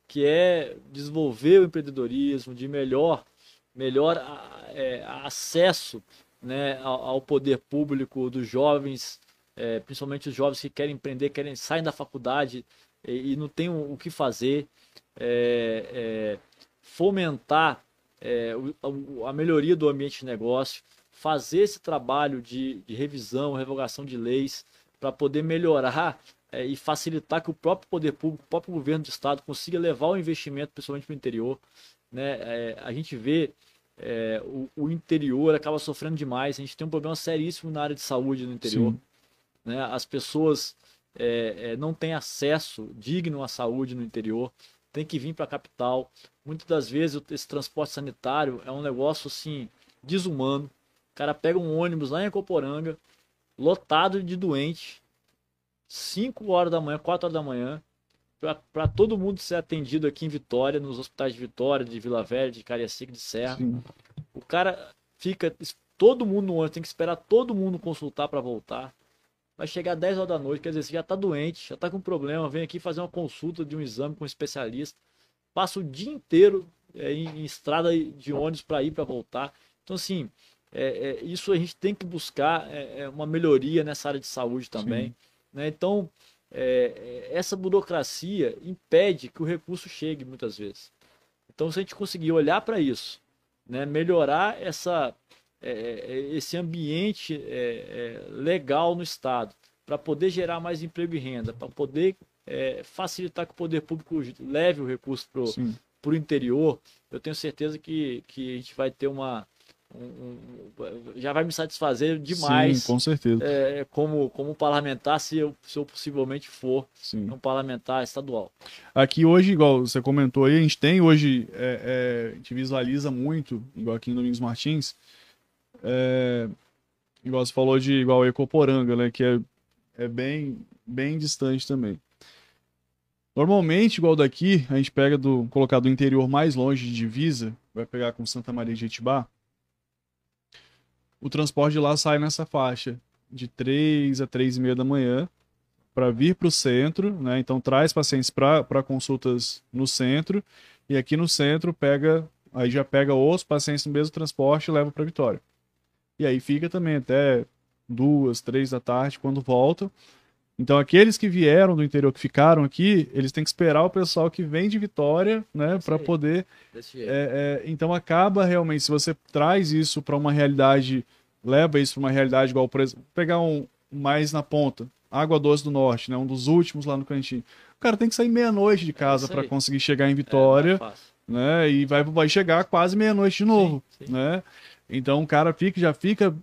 B: que é desenvolver o empreendedorismo, de melhor, melhor é, acesso né, ao, ao poder público dos jovens, é, principalmente os jovens que querem empreender, querem saem da faculdade e, e não têm o, o que fazer, é, é, fomentar é, o- a, a melhoria do ambiente de negócio, fazer esse trabalho de, de revisão, revogação de leis, para poder melhorar é, e facilitar que o próprio poder público, o próprio governo do estado consiga levar o investimento, principalmente para o interior. Né? É, a gente vê é, o, o interior acaba sofrendo demais. A gente tem um problema seríssimo na área de saúde no interior.
A: Sim.
B: Né? As pessoas é, é, não têm acesso digno à saúde no interior, tem que vir para a capital. Muitas das vezes o- esse transporte sanitário é um negócio assim desumano. O cara pega um ônibus lá em Coporanga, lotado de doente, 5 horas da manhã, 4 horas da manhã, para todo mundo ser atendido aqui em Vitória, nos hospitais de Vitória, de Vila Velha, de Cariacica, de Serra.
A: Sim.
B: O cara fica todo mundo no ônibus, tem que esperar todo mundo consultar para voltar. Vai chegar 10 horas da noite, quer dizer, você já tá doente, já tá com problema, vem aqui fazer uma consulta de um exame com um especialista. Passa o dia inteiro é, em, em estrada de ônibus para ir para voltar. Então, assim, é, é, isso a gente tem que buscar é, é, uma melhoria nessa área de saúde também. Né? Então, é, essa burocracia impede que o recurso chegue muitas vezes. Então, se a gente conseguir olhar para isso, né, melhorar essa, é, é, esse ambiente é, é, legal no Estado, para poder gerar mais emprego e renda, para poder é, facilitar que o poder público leve o recurso para o interior, eu tenho certeza que, que a gente vai ter uma. um- um- já vai me satisfazer demais
A: Sim, com certeza.
B: é, como, como parlamentar, se eu, se eu possivelmente for
A: Sim.
B: um parlamentar estadual.
A: Aqui hoje, igual você comentou aí, a gente tem hoje, é, é, a gente visualiza muito, igual aqui em Domingos Martins, é, igual você falou de igual Ecoporanga, né, que é, é bem, bem distante também. Normalmente, igual daqui, a gente pega do, colocar do interior mais longe de divisa, vai pegar com Santa Maria de Jetibá, o transporte de lá sai nessa faixa de 3 a 3 e meia da manhã, para vir para o centro, né? Então traz pacientes para consultas no centro e aqui no centro pega, aí já pega os pacientes no mesmo transporte e leva para Vitória. E aí fica também até duas, três da tarde quando volta. Então aqueles que vieram do interior que ficaram aqui, eles têm que esperar o pessoal que vem de Vitória, né, para poder. É, é, então acaba realmente se você traz isso para uma realidade, leva isso para uma realidade igual, por exemplo, pegar um mais na ponta, Água Doce do Norte, né? Um dos últimos lá no cantinho. O cara tem que sair meia-noite de casa é para conseguir chegar em Vitória, é, né? E vai, vai chegar quase meia-noite de novo, sim, sim. né? Então o cara fica, já fica,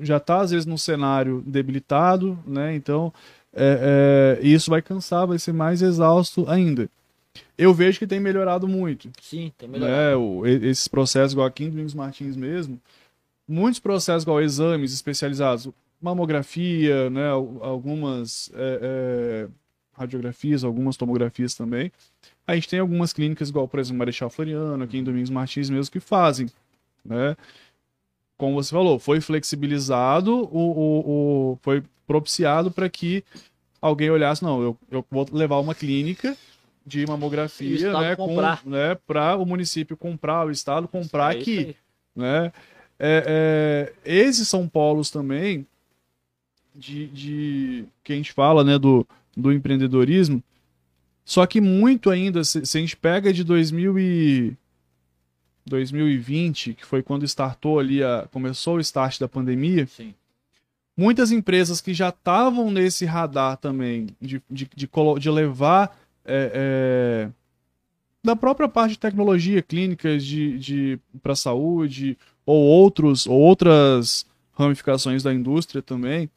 A: já tá às vezes num cenário debilitado, né? Então é, é, isso vai cansar, vai ser mais exausto ainda. Eu vejo que tem melhorado muito.
B: Sim, tem melhorado. Né?
A: O, esses processos, igual aqui em Domingos Martins mesmo, muitos processos, igual exames especializados mamografia, né, algumas é, é, radiografias, algumas tomografias também. A gente tem algumas clínicas, igual, por exemplo, Marechal Floriano, aqui em Domingos Martins mesmo, que fazem. Né? Como você falou, foi flexibilizado, o, o, o foi propiciado para que alguém olhasse, não, eu, eu vou levar uma clínica de mamografia né, né, para o município comprar, o estado comprar aqui. Né? É, é, esses são polos também de, de que a gente fala, né, do, do empreendedorismo. Só que muito ainda, se, se a gente pega de 2000 e 2020, que foi quando startou ali a, começou o start da pandemia,
B: Sim.
A: muitas empresas que já estavam nesse radar também de, de, de, de levar é, é, da própria parte de tecnologia, clínicas de, de para saúde ou outros ou outras ramificações da indústria também,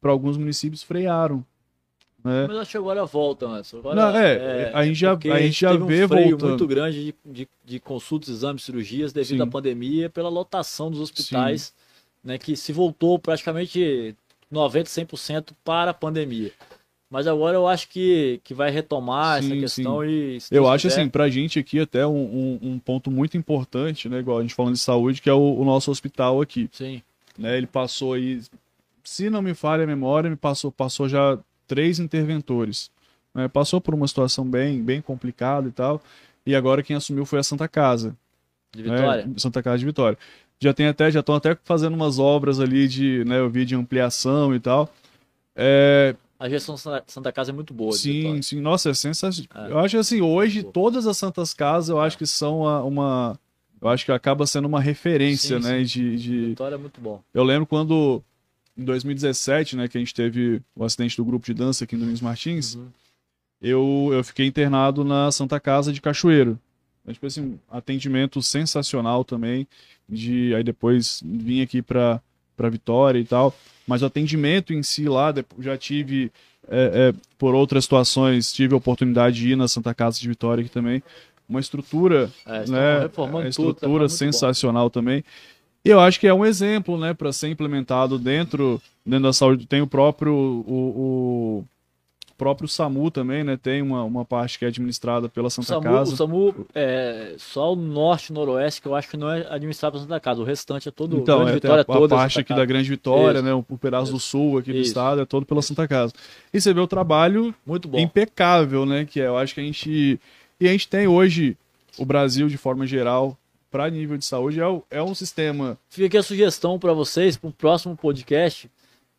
A: para alguns municípios frearam. Né?
B: Mas acho que agora volta, Anderson. Agora,
A: Não, é, é, a gente já, a gente já vê um freio voltando.
B: muito grande de, de, de, consultas, exames, cirurgias devido Sim. à pandemia, pela lotação dos hospitais, né, que se voltou praticamente 90, 100% para a pandemia. Mas agora eu acho que, que vai retomar sim, essa questão sim. e.
A: Eu acho assim, pra gente aqui até um, um, um, ponto muito importante, né? Igual a gente falando de saúde, que é o, o nosso hospital aqui.
B: Sim.
A: Né, ele passou aí se não me falha a memória, me passou, passou já três interventores. Né? Passou por uma situação bem, bem complicada e tal. E agora quem assumiu foi a Santa Casa.
B: De Vitória.
A: Né? Santa Casa de Vitória. Já tem até, já estão até fazendo umas obras ali de, né, eu vi de ampliação e tal. É...
B: A gestão Santa Casa é muito boa.
A: Sim, sim. Nossa, é sensacional. É. Eu acho assim, hoje todas as Santas Casas eu acho que são uma, uma, eu acho que acaba sendo uma referência, sim, né, sim. de, de...
B: Vitória é muito bom.
A: Eu lembro quando em 2017, né, que a gente teve o acidente do grupo de dança aqui em Domingos Martins, uhum. eu, eu fiquei internado na Santa Casa de Cachoeiro. Então, tipo assim, atendimento sensacional também. De, aí depois vim aqui para para Vitória e tal. Mas o atendimento em si lá, já tive, é, é, por outras situações, tive a oportunidade de ir na Santa Casa de Vitória aqui também. Uma estrutura, é, né, a estrutura tudo, tá sensacional também. E eu acho que é um exemplo, né, para ser implementado dentro, dentro da saúde. Tem o próprio o, o próprio SAMU também, né? Tem uma, uma parte que é administrada pela Santa
B: SAMU,
A: Casa.
B: O SAMU é só o norte e noroeste que eu acho que não é administrado pela Santa Casa. O restante é todo
A: então, Grande é, Vitória a, toda. A parte aqui Casa. da Grande Vitória, Isso. né? O, o pedaço Isso. do sul aqui do Isso. estado é todo pela Santa Casa. E você vê o trabalho
B: muito bom,
A: impecável, né? Que é, eu acho que a gente e a gente tem hoje o Brasil de forma geral para nível de saúde é, é um sistema.
B: Fica aqui a sugestão para vocês, para o próximo podcast,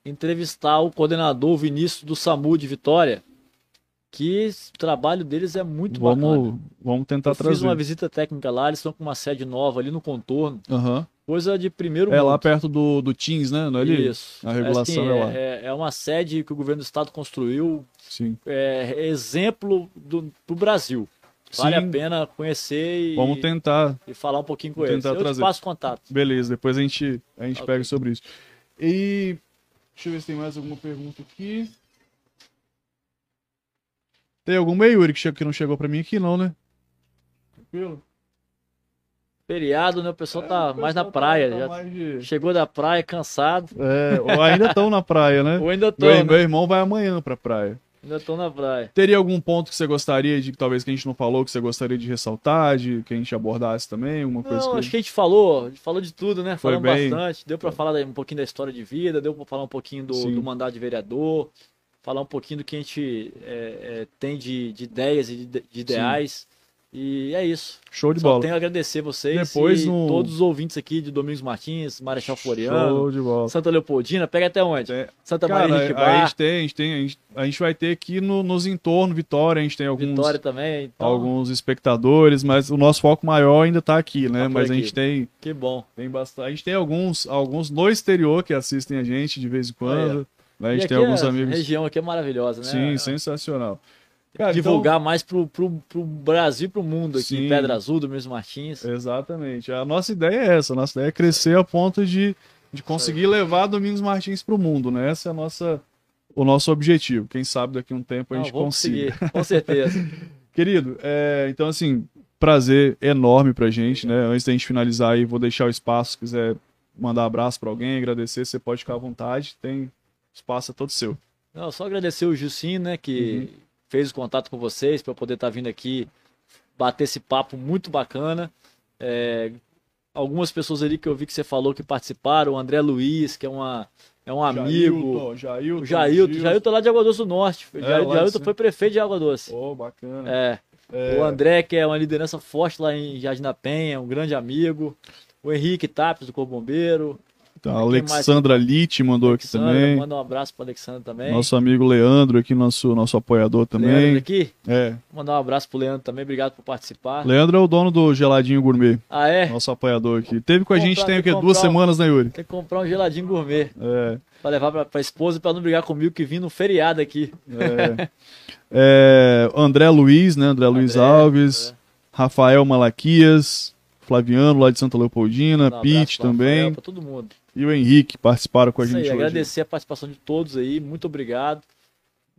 B: entrevistar o coordenador Vinícius do SAMU de Vitória, que o trabalho deles é muito
A: vamos,
B: bacana.
A: Vamos tentar
B: Eu
A: trazer.
B: Fiz uma visita técnica lá, eles estão com uma sede nova ali no contorno.
A: Uhum.
B: Coisa de primeiro
A: É mundo. lá perto do, do Teams, né? Não é ali?
B: Isso.
A: A regulação é, é lá.
B: É, é, uma sede que o governo do estado construiu.
A: Sim.
B: É exemplo do, Brasil. Vale Sim. a pena conhecer e.
A: Vamos tentar.
B: E falar um pouquinho com eles. Eu trazer. passo contato.
A: Beleza, depois a gente, a gente okay. pega sobre isso. E. Deixa eu ver se tem mais alguma pergunta aqui. Tem alguma aí, Yuri, que não chegou pra mim aqui, não, né?
B: Tranquilo? Feriado, né? O pessoal é, tá o mais na tá praia. Tá, tá mais de... Chegou da praia cansado.
A: É, ou ainda estão na praia, né?
B: ou ainda estão.
A: Meu,
B: né?
A: meu irmão vai amanhã pra praia.
B: Ainda tô na praia.
A: Teria algum ponto que você gostaria de, talvez que a gente não falou, que você gostaria de ressaltar, de que a gente abordasse também? Uma coisa
B: não,
A: que...
B: acho que a gente falou, a gente falou de tudo, né? Falamos bem... bastante. Deu para falar um pouquinho da história de vida, deu para falar um pouquinho do, do mandato de vereador. falar um pouquinho do que a gente é, é, tem de, de, ideias e de, de ideais. E é isso.
A: Show de
B: Só
A: bola.
B: tenho a agradecer vocês
A: Depois
B: e
A: no-
B: todos os ouvintes aqui de Domingos Martins, Marechal Floriano,
A: Show de bola.
B: Santa Leopoldina, pega até onde?
A: É,
B: Santa
A: Cara,
B: Maria de
A: a, a gente tem, a gente tem, a gente, a gente vai ter aqui no- nos entornos, Vitória, a gente tem alguns,
B: Vitória também. Então,
A: alguns espectadores, mas o nosso foco maior ainda tá aqui, né?
B: Tá
A: mas a
B: aqui.
A: gente tem,
B: que bom.
A: tem bastante. A gente tem alguns, alguns no exterior que assistem a gente de vez em quando. né? A
B: E
A: gente
B: aqui
A: tem alguns
B: a
A: amigos.
B: região aqui é maravilhosa, né?
A: Sim, sensacional. Cara, então-
B: Divulgar mais pro, pro, pro Brasil e pro mundo aqui.
A: Sim.
B: Pedra Azul, Domingos Martins.
A: Exatamente. A nossa ideia é essa. A nossa ideia é crescer a ponto de, de conseguir levar Domingos Martins para o mundo, né? Esse é a nossa, o nosso objetivo. Quem sabe daqui a um tempo a
B: Não,
A: gente consiga.
B: conseguir, com certeza.
A: Querido, é, então assim, prazer enorme pra gente, né? Antes da gente finalizar aí, vou deixar o espaço, se quiser mandar abraço para alguém, agradecer, você pode ficar à vontade, tem espaço é todo seu.
B: Não, só agradecer o Jussim, né, que
A: Uhum.
B: Fez o contato com vocês para poder estar vindo aqui bater esse papo muito bacana. É, algumas pessoas ali que eu vi que você falou que participaram, o André Luiz, que é, uma, é um amigo.
A: Jailton, Jailton,
B: O Jailton. Jailton é lá de Água Doce do Norte.
A: É,
B: Jailton foi prefeito de Água Doce.
A: Oh, bacana.
B: É.
A: É,
B: O André, que é uma liderança forte lá em Jardim da Penha, um grande amigo. O Henrique Tapes, do Corpo Bombeiro.
A: Tá, a
B: quem mais?
A: Alexandra Litt mandou aqui
B: Alexandra,
A: também.
B: Manda um abraço para Alexandre também.
A: Nosso amigo Leandro aqui, nosso, nosso apoiador
B: Leandro
A: também.
B: aqui.
A: É.
B: Mandar um abraço pro Leandro também. Obrigado por participar.
A: Leandro é o dono do Geladinho Gourmet,
B: Ah, é?
A: nosso apoiador aqui. Teve com a
B: Comprar-
A: gente tem o quê? Duas
B: um-
A: semanas, né, Yuri?
B: Tem que comprar um geladinho gourmet
A: É.
B: pra levar pra, pra esposa pra não brigar comigo que vim no feriado aqui.
A: É. É, André Luiz, né? André, Luiz
B: André,
A: Alves, Rafael Malaquias, Flaviano lá de Santa Leopoldina,
B: um
A: Pete
B: pro Rafael,
A: também
B: Pra todo mundo.
A: E o Henrique participaram com a
B: Isso
A: gente
B: aí,
A: hoje.
B: agradecer a participação de todos aí. Muito obrigado.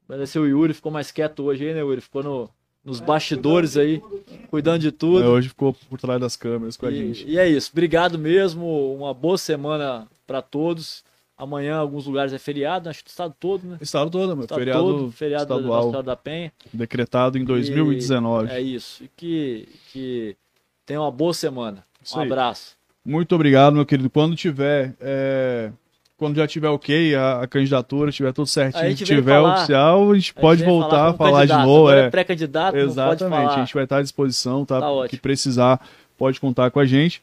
B: Agradecer o Yuri, ficou mais quieto hoje aí, né, Yuri? Ficou no, nos bastidores aí, cuidando de tudo.
A: É, hoje ficou por trás das câmeras com a gente.
B: E, e é isso. Obrigado mesmo. Uma boa semana pra todos. Amanhã, alguns lugares é feriado, acho que o estado todo, né?
A: Estado todo, meu.
B: Estado
A: feriado,
B: todo, feriado da- da
A: estadual,
B: Cidade da Penha.
A: decretado em 2019.
B: É isso. E que, que tenha uma boa semana.
A: Isso
B: um
A: aí.
B: abraço.
A: Muito obrigado, meu querido. Quando tiver, é, quando já tiver ok, a, a candidatura, tiver tudo
B: A
A: certinho, tiver
B: falar-
A: oficial, a gente
B: A
A: pode
B: gente
A: voltar a
B: como
A: falar de novo. É.
B: é pré-candidato,
A: Exatamente,
B: falar.
A: a gente vai estar à disposição, tá?
B: Tá
A: que precisar, pode contar com a gente.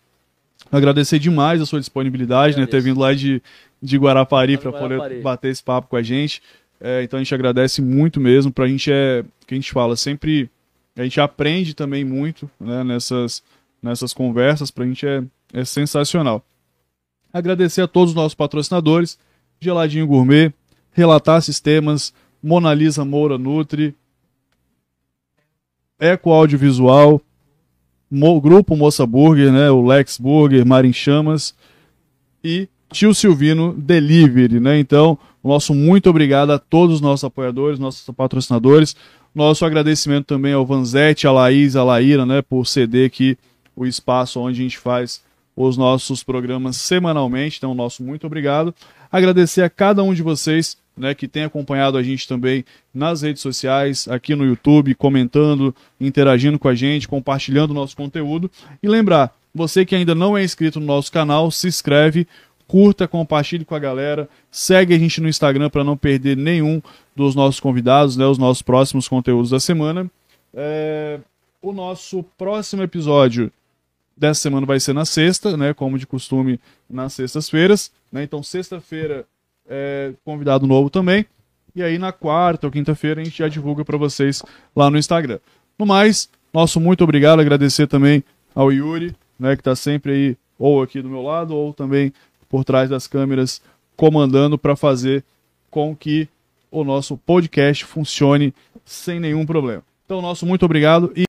A: Agradecer demais a sua disponibilidade, né? Ter vindo lá de, de Guarapari para poder bater esse papo com a gente. É, então a gente agradece muito mesmo. Pra gente é, o que a gente fala, sempre a gente aprende também muito né, nessas, nessas conversas. Pra gente é, é sensacional. Agradecer a todos os nossos patrocinadores, Geladinho Gourmet, Relatar Sistemas, Mona Lisa Moura Nutri, Eco Audiovisual, Mo- Grupo Moça Burger, né, o Lex Burger, Marin Chamas e Tio Silvino Delivery, né? Então, nosso muito obrigado a todos os nossos apoiadores, nossos patrocinadores. Nosso agradecimento também ao Vanzetti, a Laís, a Laíra, né, por ceder aqui o espaço onde a gente faz os nossos programas semanalmente. Então, nosso muito obrigado. Agradecer a cada um de vocês, né, que tem acompanhado a gente também nas redes sociais, aqui no YouTube, comentando, interagindo com a gente, compartilhando o nosso conteúdo. E lembrar, você que ainda não é inscrito no nosso canal, se inscreve, curta, compartilhe com a galera, segue a gente no Instagram para não perder nenhum dos nossos convidados, né, os nossos próximos conteúdos da semana. É, o nosso próximo episódio dessa semana vai ser na sexta, né, como de costume nas sextas-feiras, né, então sexta-feira é convidado novo também, e aí na quarta ou quinta-feira a gente já divulga para vocês lá no Instagram. No mais, nosso muito obrigado, agradecer também ao Yuri, né, que está sempre aí ou aqui do meu lado ou também por trás das câmeras comandando para fazer com que o nosso podcast funcione sem nenhum problema. Então, nosso muito obrigado e